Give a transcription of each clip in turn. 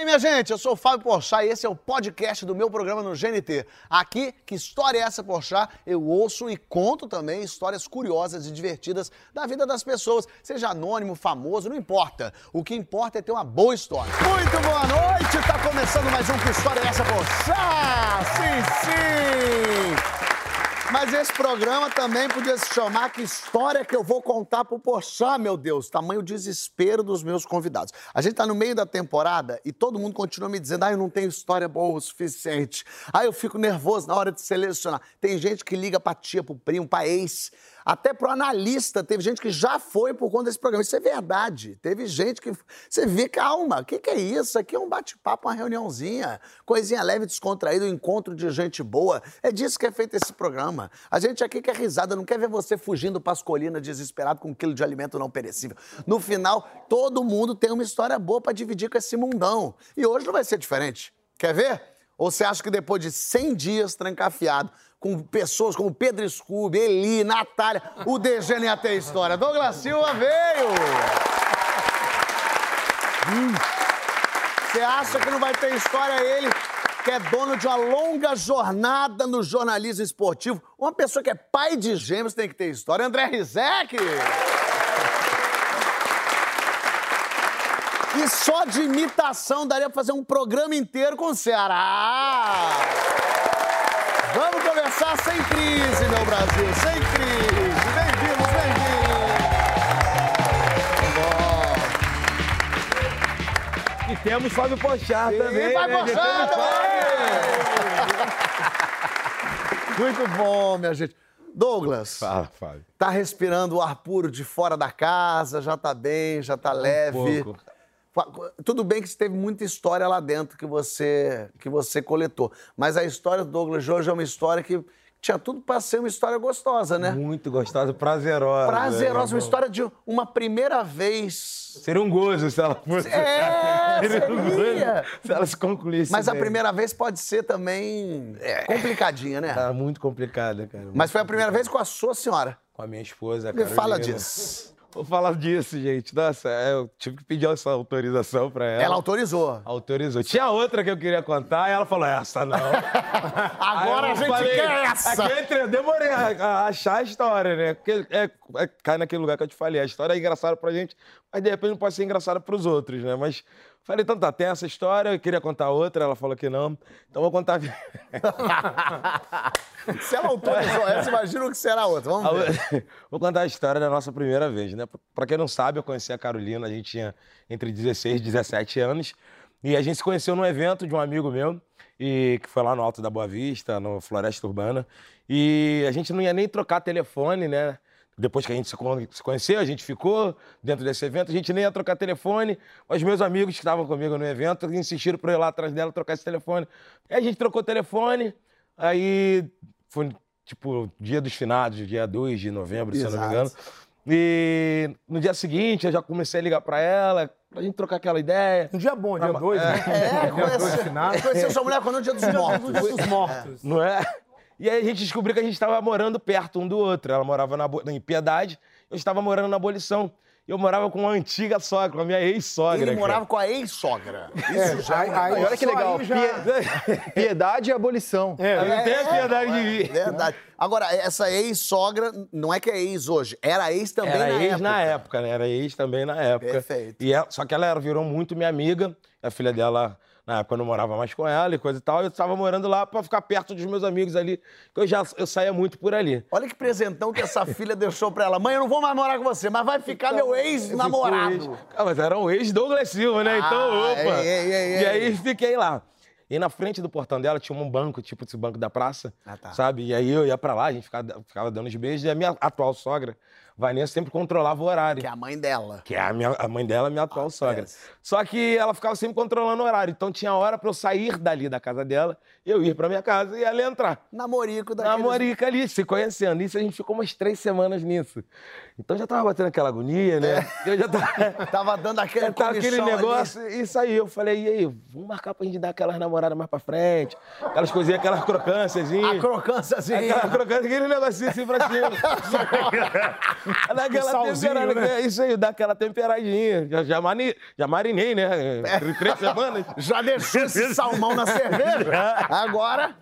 E aí, minha gente, eu sou o Fábio Porchat e esse é o podcast do meu programa no GNT. Aqui, que história é essa, Porchat? Eu ouço e conto também histórias curiosas e divertidas da vida das pessoas, seja anônimo, famoso, não importa. O que importa é ter uma boa história. Muito boa noite, tá começando mais um Que História é essa, Porchat? Sim, sim! Mas esse programa também podia se chamar Que História que eu vou contar pro Porchat, meu Deus. Tamanho desespero dos meus convidados. A gente tá no meio da temporada e todo mundo continua me dizendo, ah, eu não tenho história boa o suficiente. Ah, eu fico nervoso na hora de selecionar. Tem gente que liga pra tia, pro primo, pra ex, até pro analista. Teve gente que já foi por conta desse programa. Isso é verdade. Teve gente que... Você vê, calma, o que, que é isso? Aqui é um bate-papo, uma reuniãozinha. Coisinha leve, descontraída, um encontro de gente boa. É disso que é feito esse programa. A gente aqui quer risada, não quer ver você fugindo para as colinas desesperado com um quilo de alimento não perecível. No final, todo mundo tem uma história boa para dividir com esse mundão. E hoje não vai ser diferente. Quer ver? Ou você acha que depois de 100 dias trancafiado, com pessoas como Pedro Scooby, Eli, Natália, o ia ter história? Douglas Silva veio! Você acha que não vai ter história ele, que é dono de uma longa jornada no jornalismo esportivo? Uma pessoa que é pai de gêmeos tem que ter história. André Rizek! E só de imitação daria pra fazer um programa inteiro com o Ceará. Vamos começar sem crise, meu Brasil, sem crise. Bem-vindos, bem-vindos. E temos Fábio Pochá também. E vai né? Também! Muito bom, minha gente. Douglas, Fala, Fábio. tá respirando o ar puro de fora da casa, já tá bem, já tá leve. pouco. Tudo bem que teve muita história lá dentro que você, que você coletou. Mas a história do Douglas hoje é uma história que tinha tudo para ser uma história gostosa, né? Muito gostosa, prazerosa. Prazerosa, uma história de uma primeira vez. Seria um gozo se ela fosse. É, Seria um gozo se ela se concluísse. Mas a bem. primeira vez pode ser também complicadinha, né? Tá muito complicada, cara. Mas foi a primeira vez com a sua senhora. Com a minha esposa, Me cara. fala disso. Vou falar disso, gente. Nossa, é, eu tive que pedir essa autorização pra ela. Ela autorizou. Autorizou. Tinha outra que eu queria contar e ela falou: essa não. Agora a gente falei, quer essa. É que eu demorei a, a achar a história, né? Porque é, é- cai naquele lugar que eu te falei. A história é engraçada pra gente, mas de repente não pode ser engraçada pros outros, né? Mas falei, então tá, tem essa história, eu queria contar outra, ela falou que não. Então vou contar. Se ela autorizou essa, imagina o que será outra. Vamos ver. Vou contar a história da nossa primeira vez, né? Pra quem não sabe, eu conheci a Carolina, a gente tinha entre 16 e 17 anos. E a gente se conheceu num evento de um amigo meu, e que foi lá no Alto da Boa Vista, no Floresta Urbana. E a gente não ia nem trocar telefone, né? Depois que a gente se con- se conheceu, a gente ficou dentro desse evento, a gente nem ia trocar telefone, mas meus amigos que estavam comigo no evento insistiram para eu ir lá atrás dela trocar esse telefone. Aí a gente trocou telefone, aí foi tipo dia dos finados, dia 2 de novembro, se eu não me Exato. engano. E no dia seguinte eu já comecei a ligar para ela, pra gente trocar aquela ideia. Um dia bom, dia Tá- 2, né? É, Dia dois conheceu, conheceu sua mulher quando é o dia dos mortos. Dia dos mortos. Não é? E aí a gente descobriu que a gente estava morando perto um do outro. Ela morava na, em Piedade, eu estava morando na Abolição. Eu morava com uma antiga sogra, com a minha ex-sogra. Ele cara. morava com a ex-sogra. É, Isso já aí- é aí- Olha que legal. já- Pie- Piedade e abolição. É, Não tem a piedade de mim. Verdade. Agora, essa ex-sogra, não é que é ex hoje, era ex também Era na ex época. na época, né? Era ex também na época. Perfeito. E ela- só que ela era- virou muito minha amiga. A filha dela, na época, eu não morava mais com ela e coisa e tal. Eu estava morando lá para ficar perto dos meus amigos ali, que eu já eu saía muito por ali. Olha que presentão que essa filha deixou pra ela. Mãe, eu não vou mais morar com você, mas vai ficar meu ex-namorado. Ah, mas era um ex-Douglas Silva, né? Então, Ah, opa. ei, ei, ei, e aí fiquei lá. E na frente do portão dela tinha um banco, tipo esse banco da praça, Ah, tá. sabe? E aí eu ia pra lá, a gente ficava, ficava dando os beijos. E a minha atual sogra, Vanessa, sempre controlava o horário. Que é a mãe dela. Que é a, minha, a mãe dela, minha atual sogra. yes. Só que ela ficava sempre controlando o horário. Então tinha hora pra eu sair dali da casa dela, eu ir pra minha casa e ela entrar. Namorico daqueles... Namorica ali, se conhecendo. Isso a gente ficou umas três semanas nisso. Então já tava batendo aquela agonia, né? Eu já tava. Tava dando aquele Tava aquele comichão ali. negócio, isso aí. Eu falei, e aí, vamos marcar pra gente dar aquelas namoradas namorada mais pra frente. Aquelas coisinhas, aquelas crocâncias. A crocância assim. Aquela crocância, aquele negocinho assim pra cima. dá aquela salzinho, temperada, né? é isso aí, dá aquela temperadinha. Já, já, mani- já marinei, né? Entre três semanas. Já deixou esse salmão na cerveja? Agora.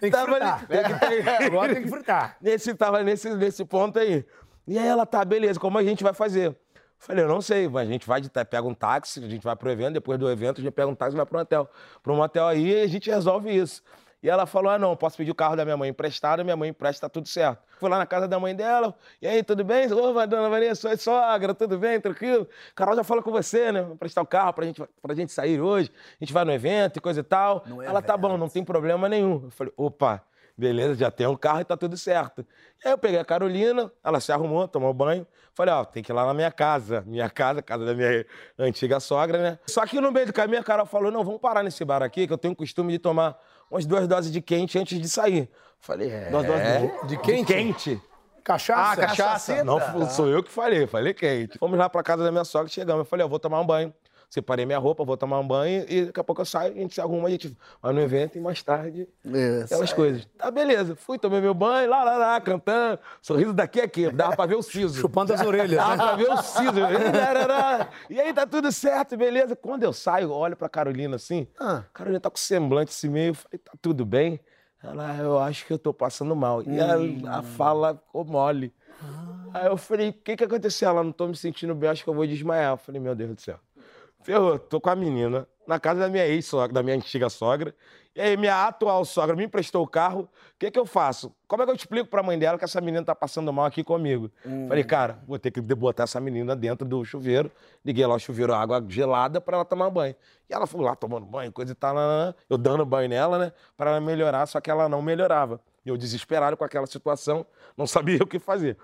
Tem que Tava fritar. ali- tem que ter- Agora tem que fritar. Nesse, tava nesse, nesse ponto aí. E aí ela, tá, beleza, como a gente vai fazer? Falei, eu não sei, mas a gente vai, de- pega um táxi, a gente vai pro evento, depois do evento a gente pega um táxi e vai pro hotel. Pro motel aí e a gente resolve isso. E ela falou, ah, não, posso pedir o carro da minha mãe emprestado, minha mãe empresta, tá tudo certo. Fui lá na casa da mãe dela, e aí, tudo bem? Ô, dona Vanessa, oi, sogra, tudo bem, tranquilo? Carol já falou com você, né? Emprestar o carro pra gente, pra gente sair hoje, a gente vai no evento e coisa e tal. ela, tá bom, não tem problema nenhum. Eu falei, opa, Beleza, já tem um carro e tá tudo certo. E aí eu peguei a Carolina, ela se arrumou, tomou banho. Falei, ó, tem que ir lá na minha casa. Minha casa, casa da minha antiga sogra, né? Só que no meio do caminho a Carol falou, não, vamos parar nesse bar aqui, que eu tenho o costume de tomar umas duas doses de quente antes de sair. Falei, é... Duas doses de- de quente? quente. Cachaça? Ah, cachaça. Não sou eu que falei, falei quente. Fomos lá pra casa da minha sogra, chegamos. Eu falei, eu vou tomar um banho. Separei minha roupa, vou tomar um banho e daqui a pouco eu saio, a gente se arruma, a gente vai no evento e mais tarde Isso aquelas coisas. Tá, beleza. Fui, tomei meu banho, lá, lá, lá, cantando. Sorriso daqui a aqui, dava pra ver o siso. Chupando as orelhas. Dava né? pra ver o siso. e aí tá tudo certo, beleza. Quando eu saio, olho pra Carolina assim, Ah. Carolina tá com semblante assim meio, eu falei, tá tudo bem? Ela, eu acho que eu tô passando mal. E a, a fala ficou mole. Aí eu falei, o que que aconteceu? Ela, não tô me sentindo bem, acho que eu vou desmaiar. Eu falei, meu Deus do céu. Ferrou, tô com a menina na casa da minha ex-sogra, da minha antiga sogra. E aí, minha atual sogra me emprestou o carro. O que que eu faço? Como é que eu explico pra mãe dela que essa menina tá passando mal aqui comigo? Falei, cara, vou ter que botar essa menina dentro do chuveiro. Liguei lá o chuveiro, água gelada pra ela tomar banho. E ela foi lá tomando banho, coisa e tal. Eu dando banho nela, né? Pra ela melhorar, só que ela não melhorava. E eu desesperado com aquela situação, não sabia o que fazer.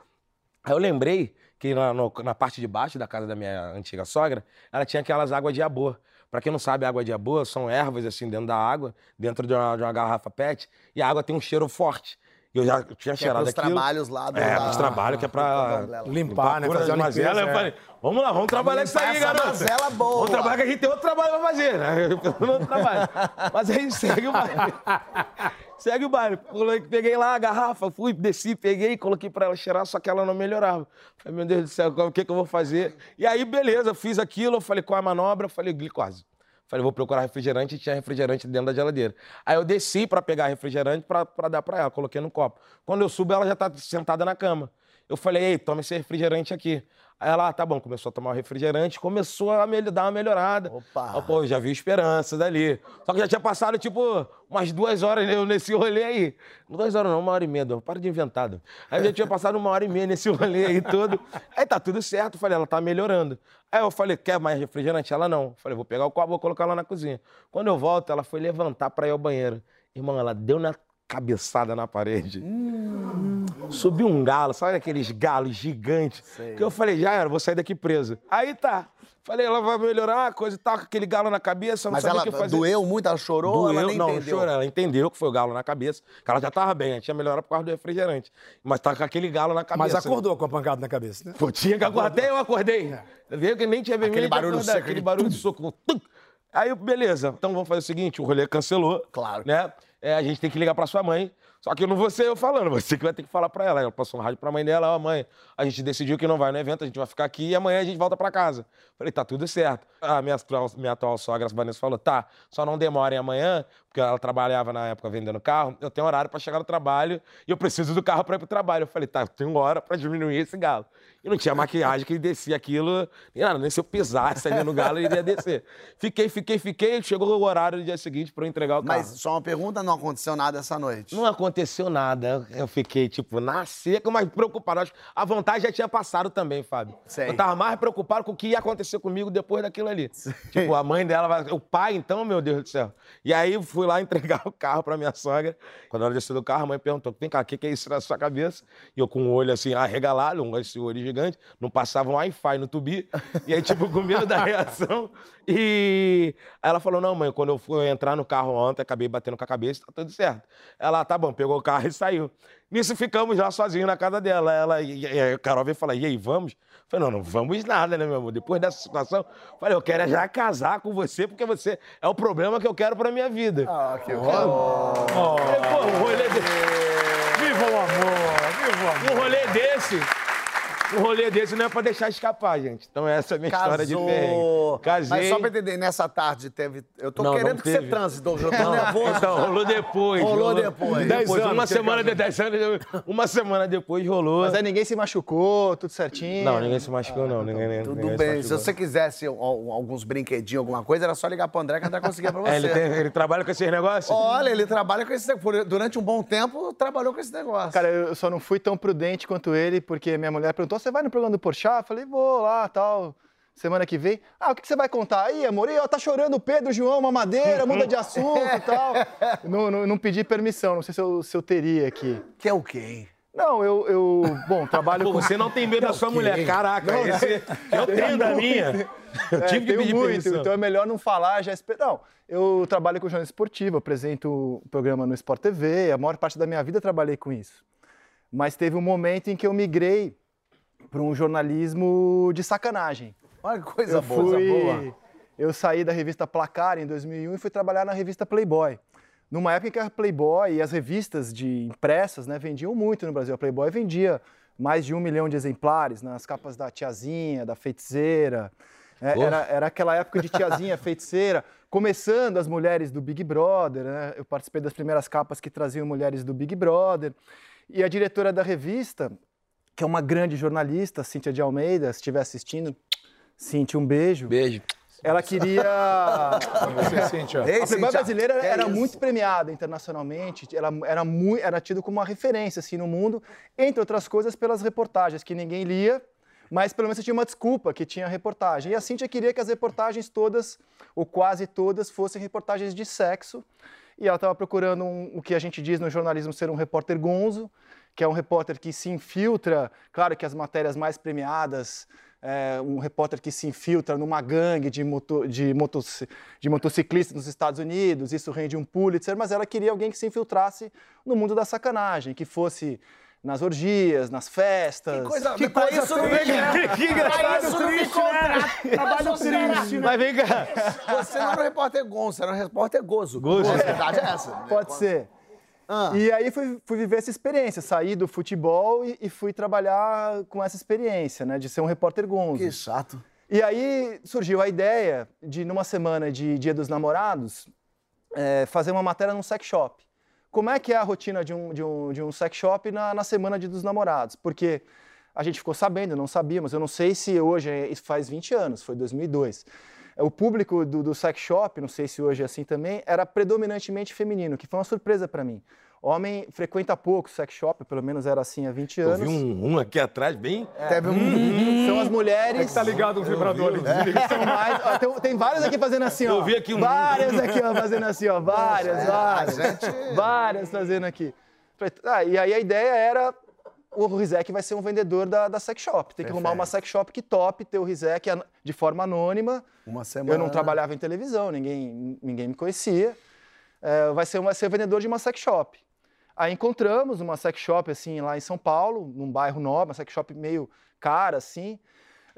Aí eu lembrei que na, no- na parte de baixo da casa da minha antiga sogra, ela tinha aquelas águas de abor. Pra quem não sabe, água de abor são ervas assim dentro da água, dentro de uma, de uma garrafa PET, e a água tem um cheiro forte. E eu já tinha Que é cheirado pros aquilo. trabalhos lá do. É, da- pros trabalhos que é pra Limpar, né? cura Fazer uma mazelas. limpeza, Eu é. falei, vamos lá, vamos trabalhar isso aí, limpar garoto. mazela boa. Vamos trabalhar que a gente tem outro trabalho pra fazer, né? Outro trabalho. Mas aí segue o. Segue o baile. Peguei lá a garrafa, fui, desci, peguei, coloquei pra ela cheirar, só que ela não melhorava. Falei, meu Deus do céu, o que, que eu vou fazer? E aí, beleza, fiz aquilo, eu falei, qual a manobra? Eu falei, glicose. Falei, vou procurar refrigerante tinha refrigerante dentro da geladeira. Aí eu desci pra pegar refrigerante pra dar pra ela, coloquei no copo. Quando eu subo, ela já tá sentada na cama. Eu falei, ei, toma esse refrigerante aqui. Aí ela, ah, tá bom, começou a tomar o refrigerante, começou a me- dar uma melhorada. Opa. Aí, pô, já vi esperança dali. Só que já tinha passado, tipo, umas duas horas nesse rolê aí. Duas horas não, uma hora e meia, Dom. para de inventado. Aí já tinha passado uma hora e meia nesse rolê aí todo. Aí tá tudo certo, falei, ela tá melhorando. Aí eu falei, quer mais refrigerante? Ela não. Falei, vou pegar o copo, vou colocar lá na cozinha. Quando eu volto, ela foi levantar pra ir ao banheiro. Irmão, ela deu na cabeçada na parede. Subiu um galo, sabe aqueles galos gigantes? Que eu falei, já era, vou sair daqui preso. Aí tá. Falei, ela vai melhorar, coisa e tal, com aquele galo na cabeça, não Mas sabia ela o que fazer. doeu muito, ela chorou ou ela Doeu, nem não, entendeu? chorou. Ela entendeu que foi o galo na cabeça, que ela já tava bem, ela tinha melhorado por causa do refrigerante. Mas tá com aquele galo na cabeça. Mas acordou com a pancada na cabeça, né? Pô, tinha que acordar. Até eu acordei. Viu que nem tinha bebido. Aquele barulho seco, Aquele aquele barulho de soco. Aí, beleza. Então vamos fazer o seguinte: o rolê cancelou. Claro. Né? É, a gente tem que ligar pra sua mãe. Só que não vou ser eu falando, você que vai ter que falar pra ela. Ela passou um rádio pra mãe dela: Ó, mãe, a gente decidiu que não vai no evento, a gente vai ficar aqui e amanhã a gente volta pra casa. Falei: tá tudo certo. A minha, atual- minha atual sogra, a Vanessa, falou: tá, só não demorem amanhã, porque ela trabalhava na época vendendo carro. Eu tenho horário pra chegar no trabalho e eu preciso do carro pra ir pro trabalho. Eu falei: tá, eu tenho hora pra diminuir esse galo. E não tinha maquiagem que descia aquilo, nem nada, nem se eu pisasse ali no galo, ele ia descer. Fiquei, fiquei, fiquei. Chegou o horário do dia seguinte pra eu entregar o carro. Mas só uma pergunta, não aconteceu nada essa noite. Não aconteceu nada. Eu fiquei, tipo, na seca, mas preocupado. A vontade já tinha passado também, Fábio. Sei. Eu tava mais preocupado com o que ia acontecer comigo depois daquilo ali. Tipo, a mãe dela vai. O pai, então, meu Deus do céu. E aí fui lá entregar o carro pra minha sogra. Quando ela desceu do carro, a mãe perguntou: vem cá, o que, é isso na sua cabeça? E eu com o olho assim, arregalado, um esse olho gigante, não passava um Wi-Fi no tubi. E aí, tipo, com medo da reação. E aí ela falou: não, mãe, quando eu fui entrar no carro ontem, acabei batendo com a cabeça, tá tudo certo. Ela, tá bom, pegou o carro e saiu. Nisso ficamos lá sozinhos na casa dela. Ela, e, e a Carol veio falar, e aí, vamos? Eu falei, não, não vamos nada, né, meu amor? Depois dessa situação, eu falei, eu quero é já casar com você, porque você é o problema que eu quero pra minha vida. Ah, que Falei, pô, um rolê desse. Viva o amor, viva o amor. Um rolê desse. Um rolê desse não é pra deixar escapar, gente. Então essa é a minha história de perrengue. Casei. Mas só pra entender, nessa tarde teve. Eu tô Não, querendo não que você transe, então eu tô nervoso. Então, rolou depois. Rolou depois. Dez Depois, anos uma semana de 10 anos, uma semana depois rolou. Mas aí ninguém se machucou, tudo certinho. Não, ninguém se machucou, não. Ninguém, ninguém Tudo se bem. Se machucou. você quisesse al- alguns brinquedinhos, alguma coisa, era só ligar pro André que o André conseguia pra você. É, ele, tem- ele trabalha com esses negócios? Olha, ele trabalha com esse negócio. Durante um bom tempo, trabalhou com esse negócio. Cara, eu só não fui tão prudente quanto ele, porque minha mulher perguntou: você vai no programa do Porchat? Eu falei, vou lá, tal. Semana que vem. Ah, o que que você vai contar? Aí, amor, Ih, ó, tá chorando o Pedro, João, uma madeira, muda de assunto e tal. Não, não, não pedi permissão, não sei se eu, se eu teria aqui. Que é o quê, hein? Não, eu, eu bom, trabalho Pô, com... você não tem medo da sua mulher. Caraca, esse, eu tenho da minha. Eu É, tive que tenho pedir muito, permissão. então é melhor não falar, já esper... Não, eu trabalho com jornalismo esportivo, apresento o programa no Sport TV, a maior parte da minha vida eu trabalhei com isso. Mas teve um momento em que eu migrei para um jornalismo de sacanagem. Olha que coisa eu boa. fui, boa. eu saí da revista Placar em 2001 e fui trabalhar na revista Playboy. Numa época em que a Playboy e as revistas de impressas né, vendiam muito no Brasil. A Playboy vendia mais de um milhão de exemplares nas capas da Tiazinha, da Feiticeira. É, era, era aquela época de Tiazinha, Feiticeira, começando as mulheres do Big Brother. Né? Eu participei das primeiras capas que traziam mulheres do Big Brother. E a diretora da revista, que é uma grande jornalista, Cíntia de Almeida, se estiver assistindo, Cíntia, um beijo. Beijo. Ela queria. Você, Cíntia. Ei, A Playboy brasileira é era isso? muito premiada internacionalmente, ela era, muito, era tido como uma referência assim, no mundo, entre outras coisas pelas reportagens que ninguém lia, mas pelo menos você tinha uma desculpa que tinha reportagem. E a Cíntia queria que as reportagens todas, ou quase todas, fossem reportagens de sexo, e ela estava procurando um- o que a gente diz no jornalismo ser um repórter gonzo, que é um repórter que se infiltra, claro que as matérias mais premiadas, é, um repórter que se infiltra numa gangue de, moto, de, motoci- de motociclistas nos Estados Unidos, isso rende um Pulitzer, mas ela queria alguém que se infiltrasse no mundo da sacanagem, que fosse nas orgias, nas festas. Que coisa, Que coisa isso me triste, né? Que engraçado triste, né? Trabalho triste, né? Mas vem cá. Você não era um repórter você era um repórter gozo. Gozo. A verdade é essa. Pode ser. Ah. E aí fui, fui viver essa experiência, saí do futebol e, e fui trabalhar com essa experiência, né, de ser um repórter gonzo. Que chato. E aí surgiu a ideia de, numa semana de Dia dos Namorados, eh, fazer uma matéria num sex shop. Como é que é a rotina de um, de um, de um sex shop na, na semana de dos namorados? Porque a gente ficou sabendo, não sabia, mas eu não sei se hoje, é- isso faz 20 anos, foi 2002. O público do, do sex shop, não sei se hoje é assim também, era predominantemente feminino, que foi uma surpresa para mim. Homem frequenta pouco sex shop, pelo menos era assim há 20 Eu anos. vi um, um aqui atrás, bem. Teve um. São as mulheres. Tá ligado o vibrador ali. São mais. ó, tem, tem vários aqui fazendo assim, ó. Eu vi aqui um- Várias aqui, ó, fazendo assim, ó. Várias, é, várias. gente- Várias fazendo aqui. Ah, e aí a ideia era. O Rizek vai ser um vendedor da, da sex shop. Tem que arrumar uma sex shop que top ter o Rizek de forma anônima. Uma semana. Eu não trabalhava em televisão, ninguém, ninguém me conhecia. É, vai ser, uma, ser vendedor de uma sex shop. Aí encontramos uma sex shop assim lá em São Paulo, num bairro nobre, uma sex shop meio cara assim.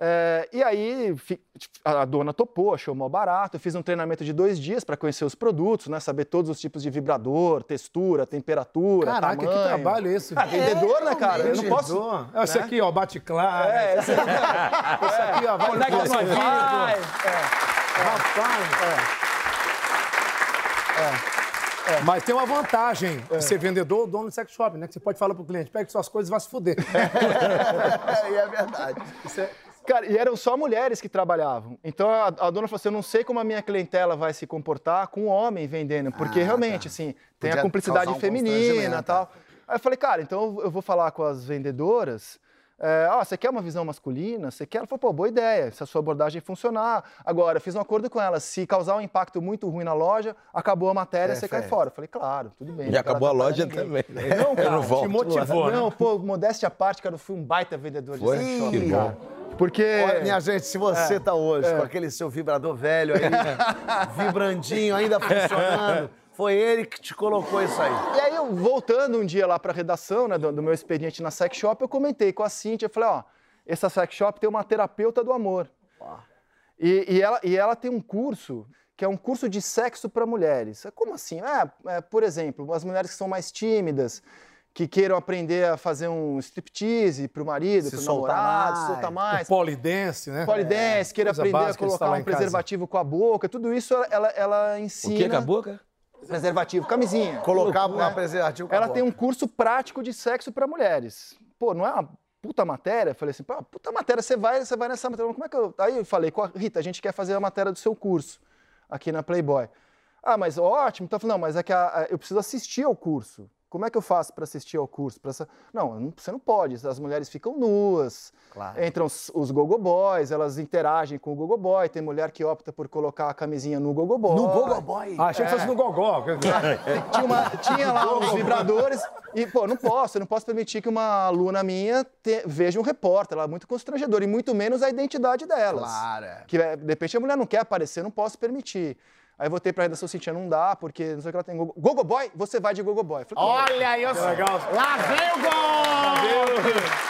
É, e aí fi- a dona topou, achou mal barato. Eu fiz um treinamento de dois dias para conhecer os produtos, né? Saber todos os tipos de vibrador, textura, temperatura, Caraca, que tamanho. trabalho esse. Ah, vendedor, né, cara? Eu não posso. É, Esse aqui, ó, bate claro. É, esse Esse aqui, ó, vai conecta no no Wi-Fi. Rapaz. Mas tem uma vantagem de ser vendedor ou dono de sex shop, né? Que você pode falar pro cliente, pegue suas coisas e vá se fuder. É, é verdade. Cara, e eram só mulheres que trabalhavam. Então a, a dona falou assim: eu não sei como a minha clientela vai se comportar com um homem vendendo, porque Ah, realmente, tá. assim, tem Podia a cumplicidade um feminina e tal. Aí eu falei, cara, então eu vou falar com as vendedoras. É, ó, você quer uma visão masculina? Você quer? Ela falou, pô, boa ideia, se a sua abordagem funcionar. Agora, eu fiz um acordo com ela, se causar um impacto muito ruim na loja, acabou a matéria, você cai fora. Eu falei, claro, tudo bem. E acabou a loja atrapalhar também. ninguém. Né? Não, cara, eu não volto. te motivou, né? Não, pô, modéstia à parte, cara, eu fui um baita vendedor de Foi? sex shop, Que cara. Porque... Olha, minha gente, se você tá hoje com aquele seu vibrador velho aí, vibrandinho, ainda funcionando, Foi ele que te colocou isso aí. E aí, eu, voltando um dia lá pra redação, né, do, do meu expediente na sex shop, eu comentei com a Cintia, eu falei, ó, essa sex shop tem uma terapeuta do amor. E, e ela, e ela tem um curso que é um curso de sexo para mulheres. Como assim? É, é, por exemplo, as mulheres que são mais tímidas, que queiram aprender a fazer um striptease pro marido, Se pro soltar namorado, se mais. soltar mais. Polidense, né? Polidense, queira coisa aprender a colocar um casa. preservativo com a boca, tudo isso ela, ela, ela ensina. O que? Com a boca? Preservativo, camisinha. Colocar um preservativo com a Ela boca. tem um curso prático de sexo para mulheres. Pô, não é uma puta matéria? Eu falei assim, pô, puta matéria, você vai, você vai nessa matéria. Como é que eu. Aí eu falei com a Rita, a gente quer fazer a matéria do seu curso aqui na Playboy. Ah, mas ótimo. Então eu falei, não, mas é que a- a- eu preciso assistir ao curso. Como é que eu faço para assistir ao curso? Pra essa- Não, você não pode. As mulheres ficam nuas. Claro. Entram os, os gogo boys, elas interagem com o gogo boy. Tem mulher que opta por colocar a camisinha no gogo boy. No Gogo Boy. Ah, achei que fosse no gogó. tinha, uma- tinha lá uns vibradores e, pô, não posso, eu não posso permitir que uma aluna minha te- veja um repórter, ela é muito constrangedor, e muito menos a identidade delas. Claro. é. Que, é, de repente, a mulher não quer aparecer, eu não posso permitir. Aí eu voltei pra redação Cintia, não dá, porque não sei o que ela tem. Gogo, Gogo Boy, você vai de Gogo Boy. Falei, Olha aí, eu... legal. Lá vem o gol!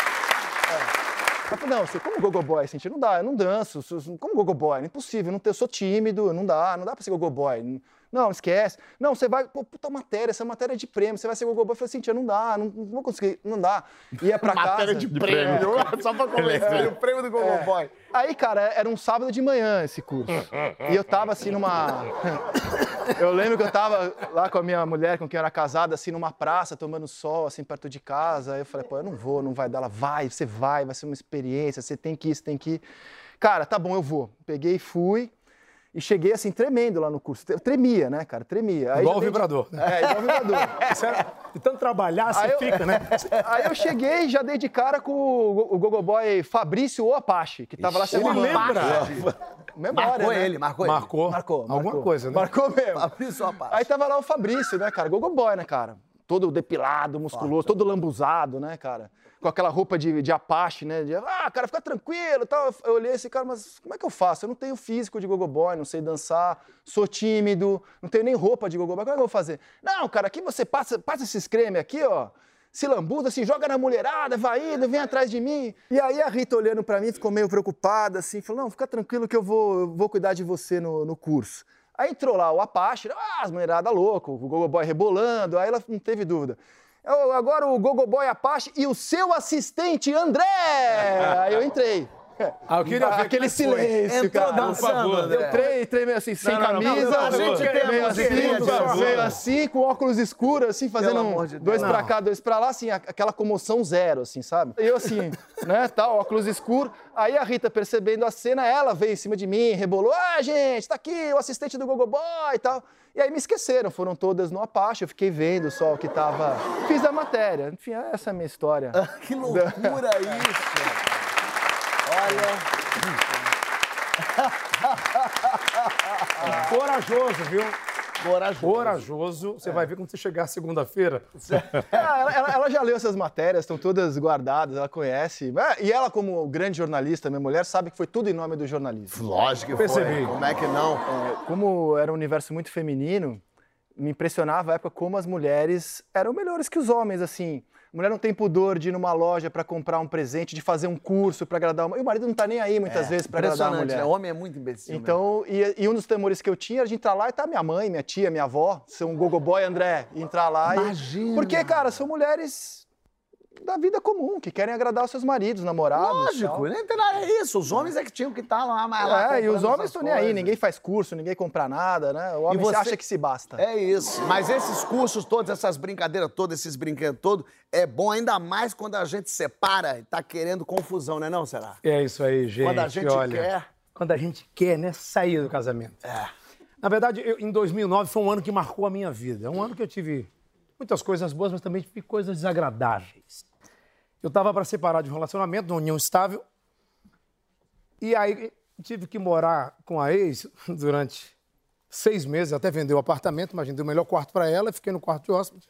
Ela falou, não, você, como gogo boy, Cintia? Não dá, eu não danço. Como gogo boy? É impossível, eu, não, tenho- eu sou tímido, não dá, não dá pra ser gogo boy. Não, esquece. Não, você vai, pô, puta matéria, essa matéria é de prêmio, você vai ser gogo boy. Eu falei, Cintia, não dá, não, não vou conseguir, não dá. Ia pra Matéria casa. de prêmio. Só pra convencer. O prêmio do Gogo Boy. Aí, cara, era um sábado de manhã esse curso. E eu tava assim numa. Eu lembro que eu tava lá com a minha mulher, com quem eu era casada, assim, numa praça, tomando sol, assim, perto de casa. Aí eu falei, pô, eu não vou, não vai dar. Ela vai, você vai, vai ser uma experiência, você tem que ir, você tem que ir. Cara, tá bom, eu vou. Peguei e fui. E cheguei assim, tremendo lá no curso. Eu tremia, né, cara? Tremia. Aí Igual o vibrador. É, igual o vibrador. É- De tanto trabalhar, você Aí eu- fica, né? Aí eu cheguei e já dei de cara com o, Gogoboy Fabrício ou Apache, que tava lá Ele chamando lembra. Memória, Marcou né? ele, marcou ele. Marcou. Marcou, Alguma marcou. coisa, né? Marcou mesmo. Fabrício Apache. Aí tava lá o Fabrício, né, cara? Gogoboy, né, cara? Todo depilado, musculoso, todo lambuzado, né, cara? Com aquela roupa de, de Apache, né? De, ah, cara, fica tranquilo e tal. Eu- olhei esse cara, mas como é que eu faço? Eu não tenho físico de gogoboy, não sei dançar, sou tímido, não tenho nem roupa de gogoboy. Como é que eu vou fazer? Não, cara, aqui você passa, passa esses creme aqui, ó. Se lambuza, se joga na mulherada, vai indo, vem atrás de mim. E aí a Rita olhando pra mim, ficou meio preocupada, assim, falou, não, fica tranquilo que eu vou, eu vou cuidar de você no, no curso. Aí entrou lá o Apache, ah, as mulheradas loucas, o Gogoboy rebolando, aí ela não teve dúvida. Agora o Gogoboy Apache e o seu assistente André! Aí eu entrei. Ah, eu queria ver Aquele é silêncio, Entrou cara. dançando, Eu André. entrei, entrei meio assim, sem Não, não, não, camisa, por favor. A gente tem a meio assim, por favor. meio assim, com óculos escuros, assim, fazendo um, de dois pra cá, dois pra lá, assim, aquela comoção zero, assim, sabe? Eu assim, né, tal, óculos escuros. Aí a Rita, percebendo a cena, ela veio em cima de mim, rebolou, ah, gente, tá aqui o assistente do Gogoboy e tal. E aí me esqueceram, foram todas no Apache, eu fiquei vendo só o que tava... Fiz a matéria, enfim, essa é a minha história. Que loucura isso! Olha, Corajoso, viu? corajoso. Corajoso. Você vai ver quando você chegar segunda-feira. Ah, ela, ela- ela já leu essas matérias, estão todas guardadas, ela conhece. É, E ela, como grande jornalista, minha mulher, sabe que foi tudo em nome do jornalismo. Lógico que Percebi. foi. Como é que não? É, Como era um universo muito feminino, me impressionava a época como as mulheres eram melhores que os homens, assim. A mulher não tem pudor de ir numa loja para comprar um presente, de fazer um curso para agradar uma... E o marido não tá nem aí, muitas vezes, para agradar a mulher. né? O homem é muito imbecil. Então, e, e um dos temores que eu tinha era de entrar lá e tá minha mãe, minha tia, minha avó, ser um gogoboy André, entrar lá Imagina. e... Porque, cara, são mulheres da vida comum, que querem agradar os seus maridos, namorados. Lógico, nem tem nada é isso. Os homens é que tinham que estar lá, mas lá É, e os homens estão nem aí, ninguém faz curso, ninguém compra nada, né? O homem você- acha que se basta. É isso. Mas esses cursos todos, essas brincadeiras todas, esses brinquedos todos, é bom ainda mais quando a gente separa e tá querendo confusão, né não, será? É isso aí, gente. Quando a gente olha, quer. Quando a gente quer, né? Sair do casamento. É. Na verdade, eu- em 2009 foi um ano que marcou a minha vida. É um ano que eu tive muitas coisas boas, mas também tive coisas desagradáveis. Eu estava para separar de um relacionamento, de uma união estável. E aí tive que morar com a ex durante seis meses, até vender o apartamento, mas dei o melhor quarto para ela e fiquei no quarto de hóspede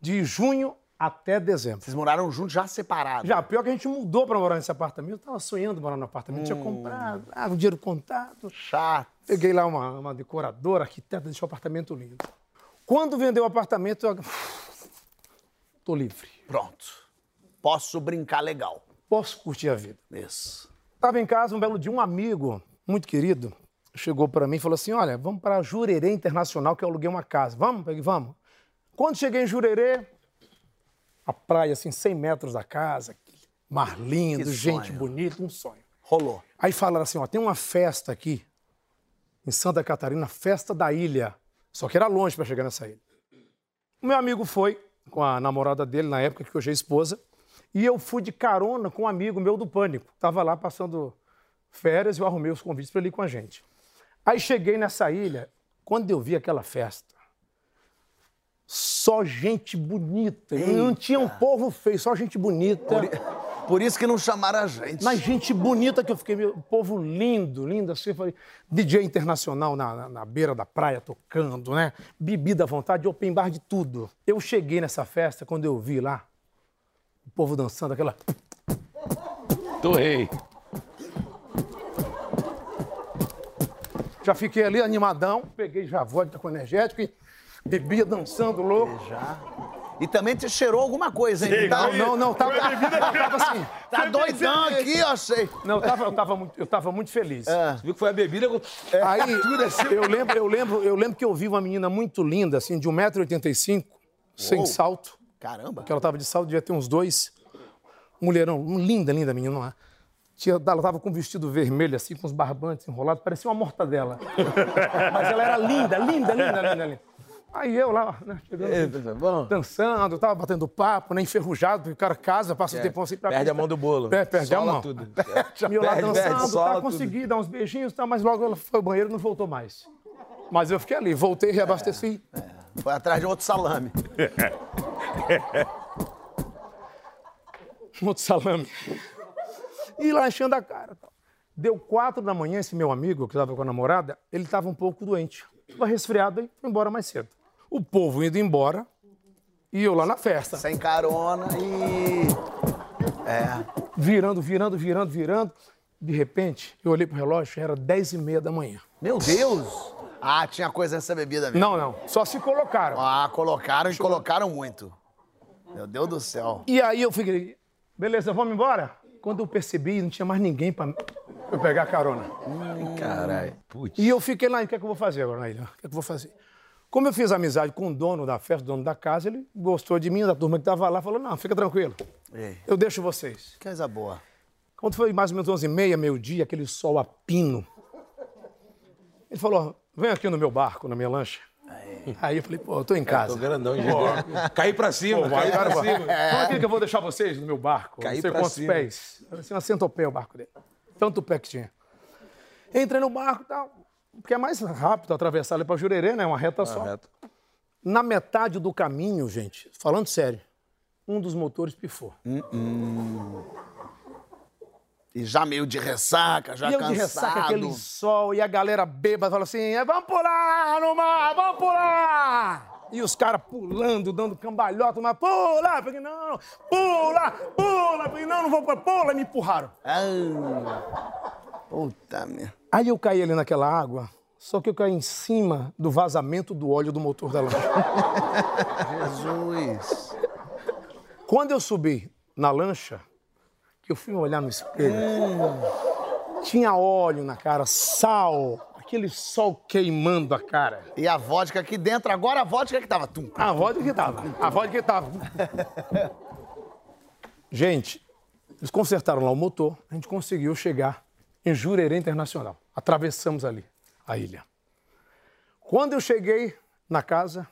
de junho até dezembro. Vocês moraram juntos já separados. Já, pior que a gente mudou para morar nesse apartamento. Eu tava sonhando morar no apartamento, tinha comprado, ah, o dinheiro contado. Chato. Peguei lá uma, uma decoradora, arquiteta, deixou o apartamento lindo. Quando vendeu o apartamento, eu... tô livre. Pronto. Posso brincar legal. Posso curtir a vida. Isso. Estava em casa, um belo dia, um amigo muito querido chegou para mim e falou assim: Olha, vamos para Jurerê Internacional, que eu aluguei uma casa. Vamos? Peguei, vamos. Quando cheguei em Jurerê, a praia, assim, 100 metros da casa, mar lindo, gente bonita, um sonho. Rolou. Aí falaram assim: Ó, tem uma festa aqui, em Santa Catarina, festa da ilha. Só que era longe para chegar nessa ilha. O meu amigo foi com a namorada dele, na época que hoje é esposa, e eu fui de carona com um amigo meu do Pânico. Tava lá passando férias e eu arrumei os convites para ele ir com a gente. Aí cheguei nessa ilha, quando eu vi aquela festa, só gente bonita. Não tinha um povo feio, só gente bonita. Por isso que não chamaram a gente. Mas gente bonita que eu fiquei, meu, povo lindo, lindo assim. Falei, DJ internacional na, na, na beira da praia tocando, né? Bebida à vontade, open bar de tudo. Eu cheguei nessa festa, quando eu vi lá, o povo dançando aquela. Torrei. Já fiquei ali animadão, peguei já vodka com energético e bebia dançando louco. Já. E também te cheirou alguma coisa, hein? Tá, Não, não, não, tava, tava assim. tá doidão aqui, eu sei. Não, eu tava, eu tava, muito, eu tava muito feliz. Você viu que foi a bebida? Aí, eu lembro, eu, lembro, eu lembro que eu vi uma menina muito linda, assim, de 1,85m, sem salto. Caramba. que ela tava de salto, devia ter uns dois. Mulherão, linda, linda menina lá. Tinha, ela tava com um vestido vermelho, assim, com os barbantes enrolados, parecia uma mortadela. Mas ela era linda, linda, linda, linda, linda. Aí eu lá, né, chegando, bom. dançando, tava batendo papo, né, enferrujado, porque o cara casa, passa um tempão assim pra Perde a mão do bolo. É, perde a mão. tudo. E eu lá dançando, perde, tá, tudo. consegui dar uns beijinhos, tá, mas logo ela foi ao banheiro e não voltou mais. Mas eu fiquei ali, voltei, reabasteci. Foi atrás de outro salame. um outro salame. E lá enchendo a cara. Deu quatro da manhã, esse meu amigo, que estava com a namorada, ele estava um pouco doente. Estava resfriado e foi embora mais cedo. O povo indo embora e eu lá na festa. Sem carona e. É. Virando, virando, virando, virando. De repente, eu olhei pro relógio, era dez e meia da manhã. Meu Deus! Ah, tinha coisa nessa bebida mesmo. Não, não, só se colocaram. Ah, colocaram e colocaram muito. Meu Deus do céu. E aí eu fiquei, beleza, vamos embora? Quando eu percebi, não tinha mais ninguém para eu pegar carona. Caralho. Putz. E eu fiquei lá, o que é que eu vou fazer agora na ilha? O que é que eu vou fazer? Como eu fiz amizade com o dono da festa, o dono da casa, ele gostou de mim, da turma que estava lá, falou, não, fica tranquilo, Ei, eu deixo vocês. coisa boa. Quando foi mais ou menos 11 e meia, meio-dia, aquele sol a pino, ele falou, vem aqui no meu barco, na minha lancha. Aí eu falei, pô, eu tô em Tô casa. grandão, gigante. Caí pra cima, Pô, caí pra cima. Então aqui que eu vou deixar vocês no meu barco. Caí não sei quantos cima. pés. Parecia uma centopeia o barco dele. Tanto pé que tinha. Entrei no barco e tal. Porque é mais rápido atravessar ali pra Jurerê, né? Uma reta só. Reto. Na metade do caminho, gente, falando sério, um dos motores pifou. E já meio de ressaca, já e eu cansado. de ressaca, aquele sol, e a galera bêbada fala assim: "É, vamos pular no mar, vamos pular! E os caras pulando, dando cambalhota, mas pula! Falei, não, pula, pula! Falei, não, não vou pular, pula! E me empurraram. Ah, puta merda. Aí eu caí ali naquela água, só que eu caí em cima do vazamento do óleo do motor da lancha. Jesus. Quando eu subi na lancha, eu fui olhar no espelho, tinha óleo na cara, sal, aquele sol queimando a cara. E a vodka aqui dentro, agora a vodka que tava. Tum. A vodka que tava. A vodka que tava. Gente, eles consertaram lá o motor, a gente conseguiu chegar em Jurerê Internacional. Atravessamos ali a ilha. Quando eu cheguei na casa,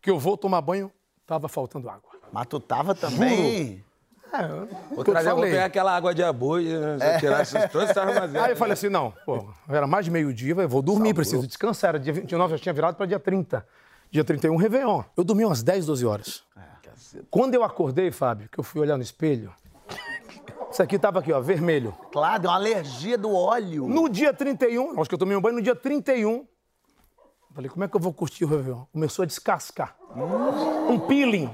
que eu vou tomar banho, tava faltando água. Mas tu tava também. É, Vou eu trazer, vou pegar aquela água de aboia, né? tirar esses todos esses armazenes. Aí eu falei assim, não, pô, era mais de meio-dia, vou dormir, preciso descansar. Era dia 29, já tinha virado para dia 30. Dia 31, Réveillon. Eu dormi umas 10, 12 horas. Quando eu acordei, Fábio, que eu fui olhar no espelho, isso aqui tava aqui, ó, vermelho. Claro, deu uma alergia do óleo. No dia 31, acho que eu tomei um banho no dia 31. Falei, como é que eu vou curtir o Réveillon? Começou a descascar. Um peeling.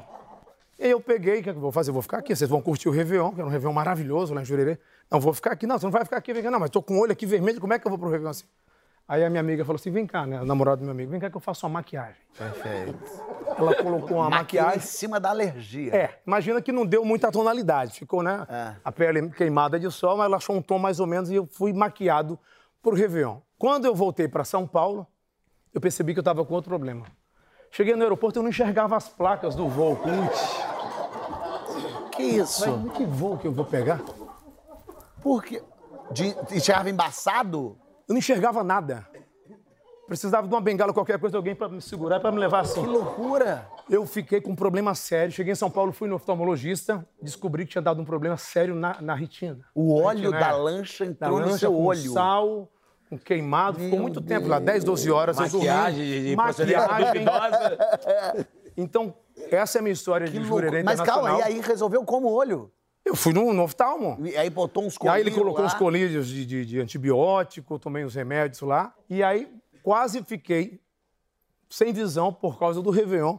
E aí eu peguei, o que é que eu vou fazer? Eu vou ficar aqui, vocês vão curtir o Réveillon, que era um Réveillon maravilhoso lá em Jurerê. Não, vou ficar aqui. Não, você não vai ficar aqui. Eu falei, Não, mas tô com o olho aqui vermelho, como é que eu vou pro Réveillon assim? Aí a minha amiga falou assim: vem cá, né? A namorada do meu amigo, vem cá que eu faço uma maquiagem. Perfeito. Ela colocou uma Maquiagem em cima da alergia. É, imagina que não deu muita tonalidade. Ficou, né? É. A pele queimada de sol, mas ela achou um tom mais ou menos e eu fui maquiado pro Réveillon. Quando eu voltei para São Paulo, eu percebi que eu estava com outro problema. Cheguei no aeroporto, eu não enxergava as placas do voo. Putz, Que isso? falei, que voo que eu vou pegar? Por quê? De, enxergava embaçado? Eu não enxergava nada. Precisava de uma bengala, qualquer coisa, alguém para me segurar, para me levar assim. Que loucura! Eu fiquei com um problema sério. Cheguei em São Paulo, fui no oftalmologista, descobri que tinha dado um problema sério na, na retina. O óleo retina, da é. lancha Da entrou no lancha seu com olho. sal, com queimado. Ficou muito tempo lá, 10, 12 horas. eu dormi. Maquiagem procedência Maquiagem. duvidosa. Então, essa é a minha história Que de jurerê Mas calma, e aí resolveu como olho? Eu fui no oftalmo. E aí botou uns E colírios aí ele colocou lá. uns colírios de, de, de antibiótico, tomei uns remédios lá. E aí quase fiquei sem visão por causa do Réveillon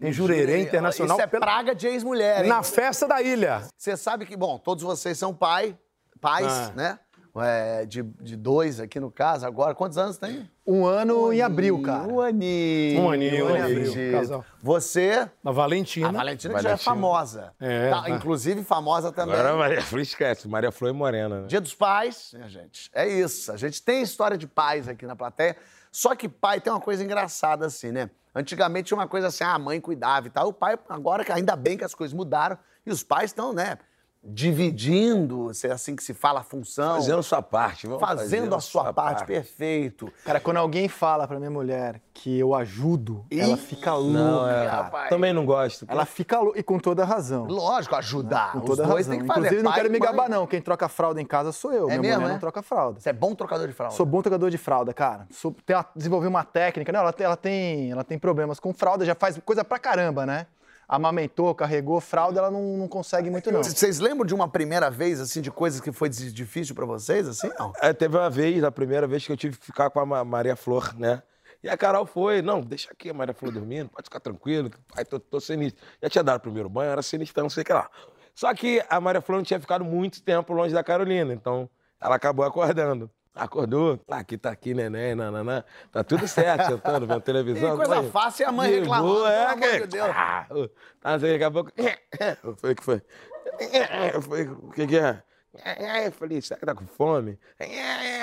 em Jurerê Internacional. Isso é pela- praga de ex-mulher, hein? na festa da ilha. Você sabe que, bom, todos vocês são pai, pais, Ah. né? É, de, de dois aqui no caso agora. Quantos anos tem? Um ano em abril, cara. Um aninho. Um aninho, um aninho, acredito. casal. Você, Na Valentina. a Valentina, que já é Valentina. famosa. É, Tá, tá. Inclusive famosa também. Agora a Maria Flor esquece. Maria Flor e Morena, né? Dia dos Pais, minha gente. É isso. A gente tem história de pais aqui na plateia. Só que pai tem uma coisa engraçada assim, né? Antigamente tinha uma coisa assim, ah, a mãe cuidava e tal. O pai, agora, que ainda bem que as coisas mudaram. E os pais estão, né? Dividindo, se é assim que se fala, a função. Fazendo sua parte. vamos fazendo fazendo a sua parte, perfeito. Cara, quando alguém fala pra minha mulher que eu ajudo, ela fica louca, Não, é. cara. Também não gosto. Ela fica louca, e com toda razão. Lógico, ajudar. Com Os toda razão. têm que fazer. Inclusive, não quero me gabar, não. Quem troca fralda em casa sou eu. É minha mesmo, mulher é? não troca fralda. Você é bom trocador de fralda? Sou bom trocador de fralda, cara. Sou, tem uma- desenvolvi uma técnica. Não, ela, tem- ela, tem, ela tem problemas com fralda, já faz coisa pra caramba, né? Amamentou, carregou, fralda, ela não, não consegue muito, não. Vocês lembram de uma primeira vez, assim, de coisas que foi difícil pra vocês, assim? Não. É, teve uma vez, a primeira vez que eu tive que ficar com a Ma- Maria Flor, né? E a Carol foi, não, deixa aqui a Maria Flor dormindo, pode ficar tranquilo, pai, tô, tô sinistro. Já tinha dado o primeiro banho, era sinistro, não sei o que lá. Só que a Maria Flor não tinha ficado muito tempo longe da Carolina, então ela acabou acordando. Acordou, ah, aqui tá aqui, neném, nananã. Tá tudo certo, sentando, vendo televisão. E coisa Mãe, fácil é a mãe reclamando, é, pelo amor que- de Deus. Ah, tá, assim, daqui a pouco... Foi o que foi? Eu falei, o que que é? Eu falei, será que tá com fome?